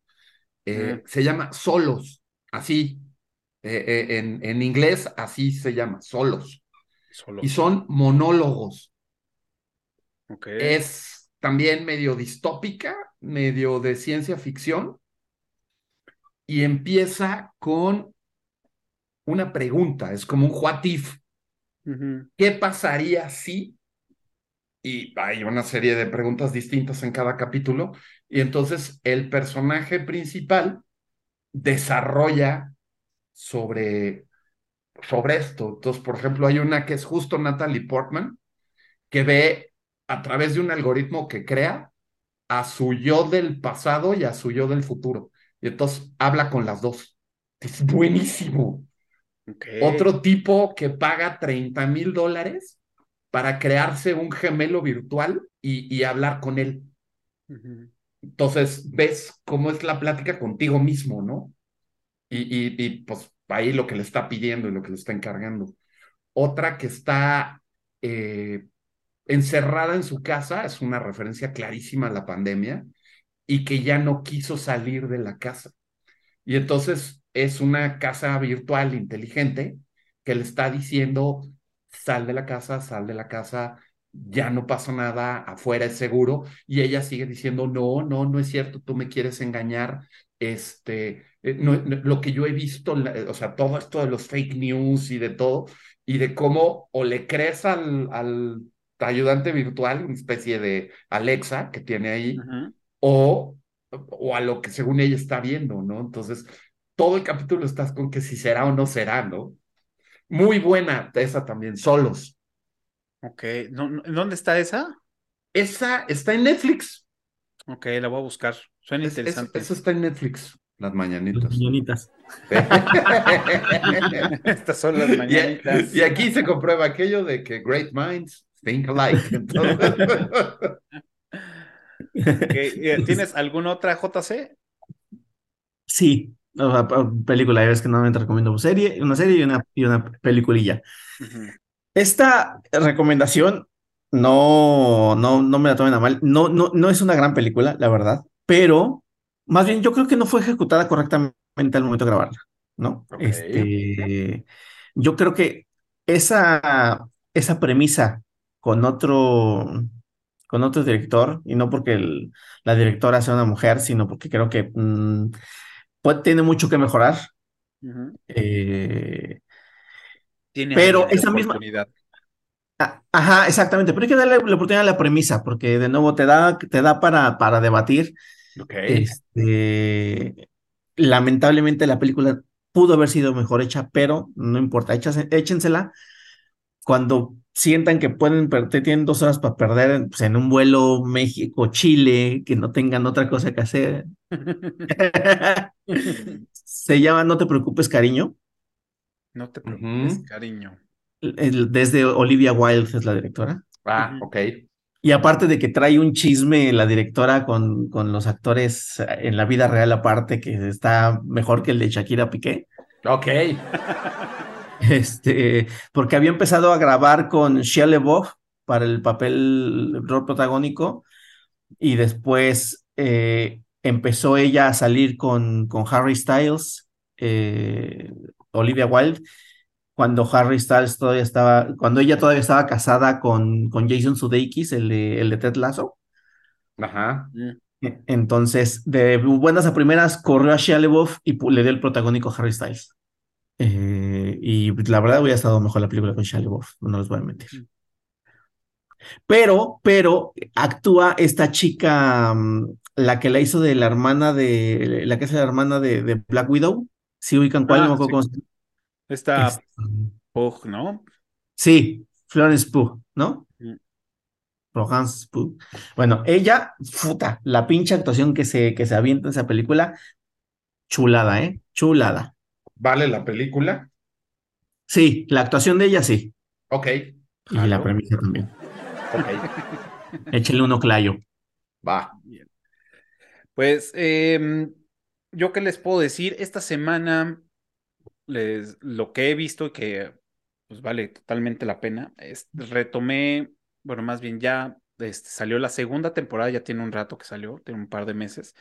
Eh, mm. Se llama Solos, así. Eh, eh, en, en, inglés, así se llama, Solos. Solos. Y son monólogos. Okay. Es también medio distópica, medio de ciencia ficción. Y empieza con una pregunta, es como un what if. Uh -huh. ¿Qué pasaría si? Y hay una serie de preguntas distintas en cada capítulo. Y entonces el personaje principal desarrolla sobre, sobre esto. Entonces, por ejemplo, hay una que es justo Natalie Portman, que ve a través de un algoritmo que crea a su yo del pasado y a su yo del futuro. Y entonces habla con las dos. Es buenísimo. Okay. Otro tipo que paga 30 mil dólares para crearse un gemelo virtual y, y hablar con él. Uh -huh. Entonces, ves cómo es la plática contigo mismo, ¿no? Y, y, y, pues ahí lo que le está pidiendo y lo que le está encargando. Otra que está eh, encerrada en su casa, es una referencia clarísima a la pandemia, y que ya no quiso salir de la casa. Y entonces es una casa virtual inteligente que le está diciendo, sal de la casa, sal de la casa, ya no pasa nada, afuera es seguro, y ella sigue diciendo, no, no, no es cierto, tú me quieres engañar, este, no, no, lo que yo he visto, o sea, todo esto de los fake news y de todo, y de cómo o le crees al, al ayudante virtual, una especie de Alexa que tiene ahí, uh -huh. o, o a lo que según ella está viendo, ¿no? Entonces, todo el capítulo estás con que si será o no será, ¿no? Muy buena esa también, solos. Ok, ¿dónde está esa? Esa está en Netflix. Ok, la voy a buscar. Suena es, interesante. Eso está en Netflix. Las mañanitas. Las mañanitas. [laughs] Estas son las mañanitas. Y, y, aquí se comprueba aquello de que great minds think alike. Entonces... [laughs] okay. ¿Tienes alguna otra JC? Sí, o sea, película, ya ves que normalmente recomiendo una serie, una serie y una, y una peliculilla. Uh -huh. Esta recomendación no, no, no me la tomen a mal. No, no, no es una gran película, la verdad, pero más bien yo creo que no fue ejecutada correctamente al momento de grabarla, ¿no? Este, yo creo que esa, esa premisa con otro, con otro director, y no porque la directora sea una mujer, sino porque creo que tiene mucho que mejorar. eh, tiene pero esa misma Ah, ajá, exactamente, pero hay que darle la oportunidad a la premisa, porque de nuevo te da, te da para, para debatir. Este, lamentablemente la película pudo haber sido mejor hecha, pero no importa, échensela. Cuando sientan que pueden, tienen dos horas para perder pues, en un vuelo México-Chile, que no tengan otra cosa que hacer. [laughs] Se llama No te preocupes, cariño. No te preocupes, cariño desde Olivia Wilde es la directora. Ah, ok. Y aparte de que trae un chisme la directora con, con los actores en la vida real aparte, que está mejor que el de Shakira Piqué. Ok. [laughs] [laughs] Este, porque había empezado a grabar con Shia LaBeouf para el papel el rol protagónico y después eh, empezó ella a salir con, con Harry Styles, eh, Olivia Wilde, cuando Harry Styles todavía estaba, cuando ella todavía estaba casada con, con Jason Sudeikis, el de, el de Ted Lasso. Ajá. E, entonces, de buenas a primeras, corrió a Shia LaBeouf y le dio el protagónico a Harry Styles. Eh, y la verdad hubiera estado mejor la película con Shia no les voy a mentir. Pero, pero actúa esta chica, mm, la que la hizo de la hermana de, la que es la hermana de, de Black Widow. Si ubican cuál, no me Está este, Pug, ¿no? Sí, Florence Pugh, ¿no? Mm. Florence Pugh. Bueno, ella, puta, la pinche actuación que se, que se avienta en esa película, chulada, ¿eh? Chulada. ¿Vale la película? Sí, la actuación de ella sí. Ok. Y la premisa también. Ok. [laughs] Échale uno clayo. Va. Bien. Pues, eh, yo qué les puedo decir, esta semana les, lo que he visto y que pues vale totalmente la pena, es, retomé, bueno, más bien ya este, salió la segunda temporada, ya tiene un rato que salió, tiene un par de meses,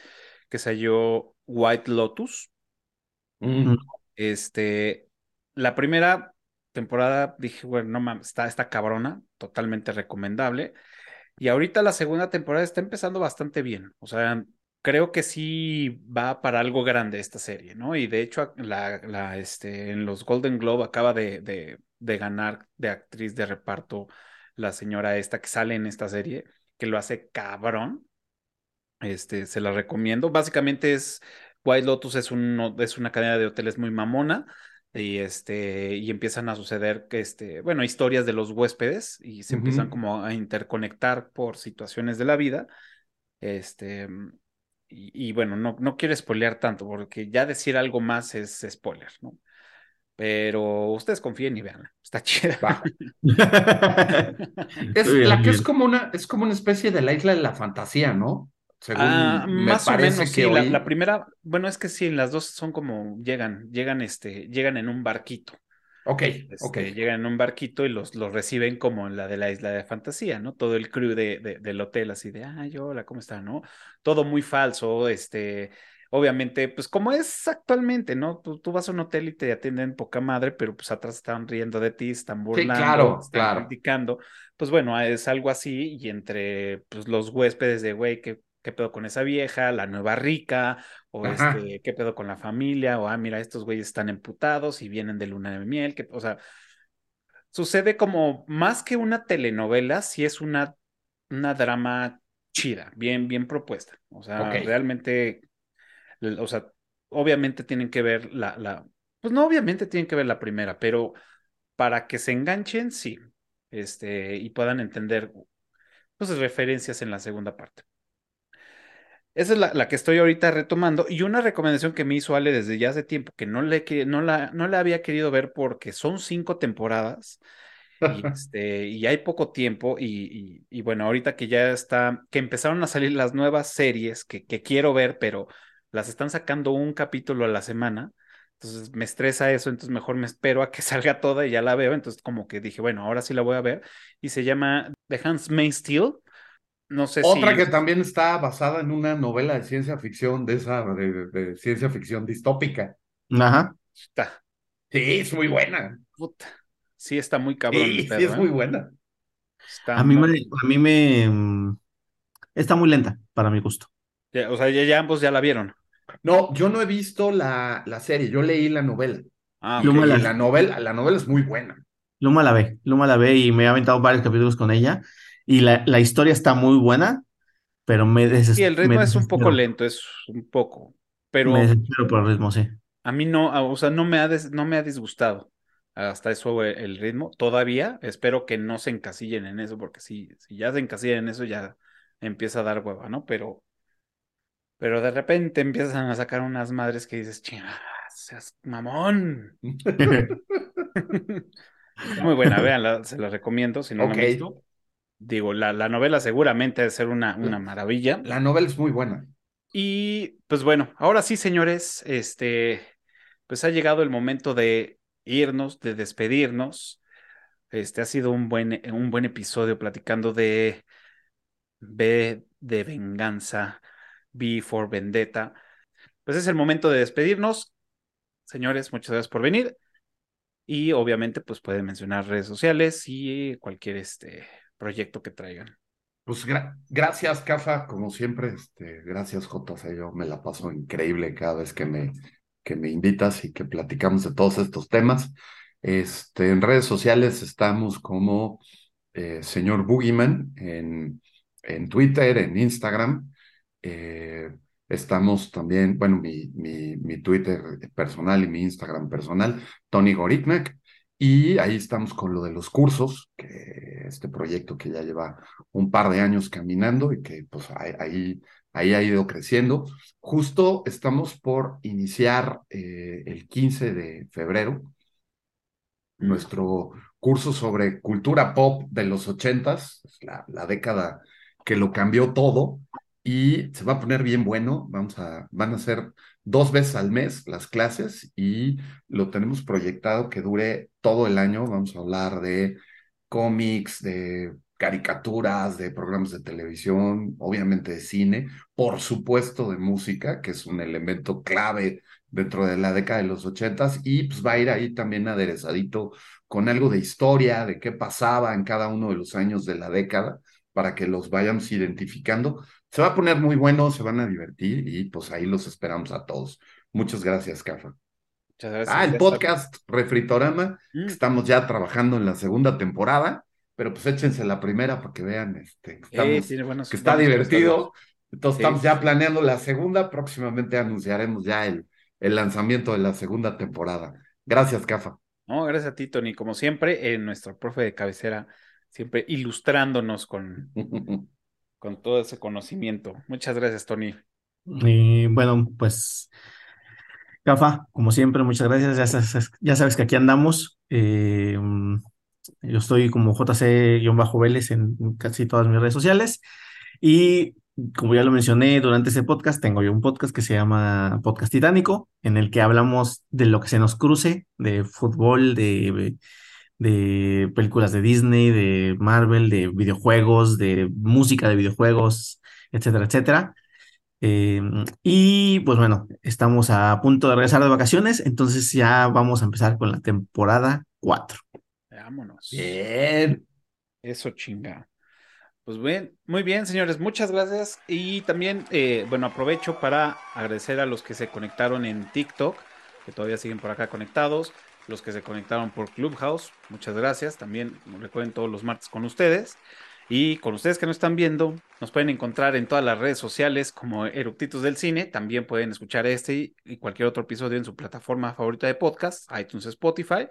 que salió White Lotus. Mm. Este, la primera temporada dije, bueno, no mames, está, está cabrona, totalmente recomendable. Y ahorita la segunda temporada está empezando bastante bien. O sea, creo que sí va para algo grande esta serie, ¿no? Y de hecho, la, este, en los Golden Globe acaba de, de, de, ganar de actriz de reparto la señora esta que sale en esta serie, que lo hace cabrón. Este, se la recomiendo. Básicamente es White Lotus es, un, es una cadena de hoteles muy mamona y este y empiezan a suceder este bueno historias de los huéspedes y se empiezan como a interconectar por situaciones de la vida este y, bueno, no, no quiero spoilear tanto, porque ya decir algo más es spoiler, ¿no? Pero ustedes confíen y veanla, está [laughs] chida. [laughs] es la que es como una, es como una especie de la isla de la fantasía, ¿no? Según ah, más o menos, sí. La, primera, bueno, es que sí, las dos son como llegan, llegan, este, llegan en un barquito. Ok, este, Llegan en un barquito y los, los reciben como en la de la isla de fantasía, ¿no? Todo el crew de, del hotel así de, ay, hola, ¿cómo está? ¿No? Todo muy falso, este, obviamente, pues como es actualmente, ¿no? Tú, tú, vas a un hotel y te atienden poca madre, pero pues atrás están riendo de ti, están burlando, claro, están criticando. Pues bueno, es algo así y entre pues, los huéspedes de, güey, que qué pedo con esa vieja, la nueva rica, o este, qué pedo con la familia, o ah, mira, estos güeyes están emputados y vienen de luna de miel, que, o sea, sucede como más que una telenovela, si es una, una drama chida, bien, bien propuesta. O sea, realmente, o sea, obviamente tienen que ver la, la, pues no, obviamente tienen que ver la primera, pero para que se enganchen, sí, este, y puedan entender, pues, referencias en la segunda parte. Esa es la, que estoy ahorita retomando. Y una recomendación que me hizo Ale desde ya hace tiempo, que no le, no la, no la había querido ver porque son cinco temporadas y, [laughs] este, y hay poco tiempo. Y, y, bueno, ahorita que ya está, que empezaron a salir las nuevas series que, que quiero ver, pero las están sacando un capítulo a la semana. Entonces me estresa eso, entonces mejor me espero a que [laughs] salga toda y ya la veo. Entonces como que dije, bueno, ahora sí la voy a ver. Y se llama The Hans May Steel. No sé Otra si... que también está basada en una novela de ciencia ficción, de esa, de, de ciencia ficción distópica. Ajá. Está, Sí, es muy buena. puta. Sí está muy cabrón. el Sí, sí, es ¿eh? muy buena. Está A mí me, a mí me mm, está muy lenta para mi gusto. Ya, o sea, ya, ya ambos ya la vieron. No, yo no he visto la, la serie, yo leí la novela. Ah, Yo ok. me Y la- la novela, la novela es muy buena. Luma la ve, Luma la ve y me he aventado varios capítulos con ella. Y la, la historia está muy buena, pero me desespero. Sí, el ritmo es un poco lento, es un poco. Pero Me desespero por el ritmo, sí. a mí no, o sea, no me ha, des- no me ha disgustado hasta eso el ritmo. Todavía espero que no se encasillen en eso, porque si, si ya se encasillan en eso, ya empieza a dar hueva, ¿no? Pero, pero de repente empiezan a sacar unas madres que dices, chinga, seas mamón. [laughs] [laughs] Muy buena, véanla, se la recomiendo si no Ok. la han visto. Digo, la, la novela seguramente debe ser una, una maravilla. La novela es muy buena. Y pues bueno, ahora sí, señores, este, pues ha llegado el momento de irnos, de despedirnos. Este ha sido un buen, un buen episodio platicando de B de venganza, B for Vendetta. Pues es el momento de despedirnos. Señores, muchas gracias por venir. Y obviamente, pues pueden mencionar redes sociales y cualquier este proyecto que traigan. Pues gra- gracias, Cafa, como siempre, este, gracias, JC, yo me la paso increíble cada vez que me, que me invitas y que platicamos de todos estos temas. Este, en redes sociales estamos como eh, señor Boogeyman en, en Twitter, en Instagram. Eh, estamos también, bueno, mi, mi, mi Twitter personal y mi Instagram personal, Tony Goriknek. Y ahí estamos con lo de los cursos, que este proyecto que ya lleva un par de años caminando y que pues ahí, ahí, ha ido creciendo. Justo estamos por iniciar eh, el 15 de febrero nuestro curso sobre cultura pop de los ochentas, la, la década que lo cambió todo y se va a poner bien bueno. Vamos a, van a ser dos veces al mes las clases y lo tenemos proyectado que dure todo el año. Vamos a hablar de cómics, de caricaturas, de programas de televisión, obviamente de cine, por supuesto de música, que es un elemento clave dentro de la década de los ochentas, y pues va a ir ahí también aderezadito con algo de historia, de qué pasaba en cada uno de los años de la década, para que los vayamos identificando. Se va a poner muy bueno, se van a divertir y pues ahí los esperamos a todos. Muchas gracias, Cafa. Muchas gracias. Ah, el podcast Refritorama, Mm. que estamos ya trabajando en la segunda temporada, pero pues échense la primera para que vean este, que, Eh, tiene buenos- que está divertido. Entonces Sí. estamos ya planeando la segunda, próximamente anunciaremos ya el, el lanzamiento de la segunda temporada. Gracias, Cafa. No, gracias a ti, Tony. Como siempre, eh, nuestro profe de cabecera, siempre ilustrándonos con, [laughs] con todo ese conocimiento. Muchas gracias, Tony. Y bueno, pues, Cafa, como siempre, muchas gracias. Ya sabes, ya sabes que aquí andamos. Eh, mm, yo estoy como JC-Vélez en casi todas mis redes sociales. Y como ya lo mencioné durante ese podcast, tengo yo un podcast que se llama Podcast Titánico, en el que hablamos de lo que se nos cruce, de fútbol, de, de películas de Disney, de Marvel, de videojuegos, de música de videojuegos, etcétera, etcétera. Eh, y pues bueno, estamos a punto de regresar de vacaciones, entonces ya vamos a empezar con la temporada 4. Vámonos. Bien. Eso chinga. Pues bien, muy bien, señores, muchas gracias. Y también, eh, bueno, aprovecho para agradecer a los que se conectaron en TikTok, que todavía siguen por acá conectados, los que se conectaron por Clubhouse, muchas gracias. También recuerden todos los martes con ustedes. Y con ustedes que no están viendo, nos pueden encontrar en todas las redes sociales como Eructitos del Cine. También pueden escuchar este y cualquier otro episodio en su plataforma favorita de podcast, iTunes, Spotify.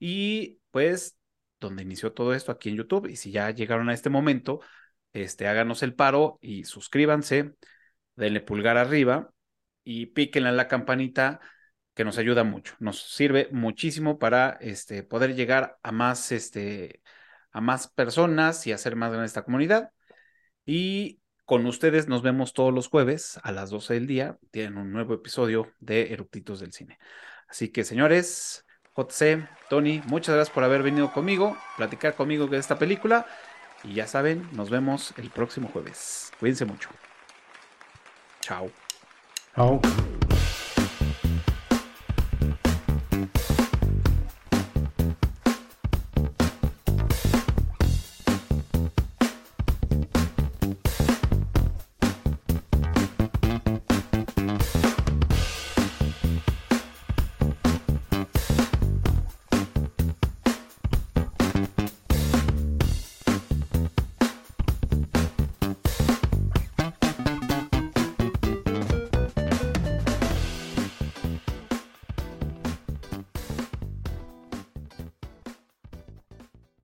Y pues donde inició todo esto aquí en YouTube. Y si ya llegaron a este momento, este, háganos el paro y suscríbanse, denle pulgar arriba y píquenle a la campanita que nos ayuda mucho. Nos sirve muchísimo para este, poder llegar a más, este, a más personas y hacer más grande esta comunidad. Y con ustedes nos vemos todos los jueves a las 12 del día. Tienen un nuevo episodio de Eruptitos del Cine. Así que, señores, JC, Tony, muchas gracias por haber venido conmigo, platicar conmigo de esta película. Y ya saben, nos vemos el próximo jueves. Cuídense mucho. Chao. Chao.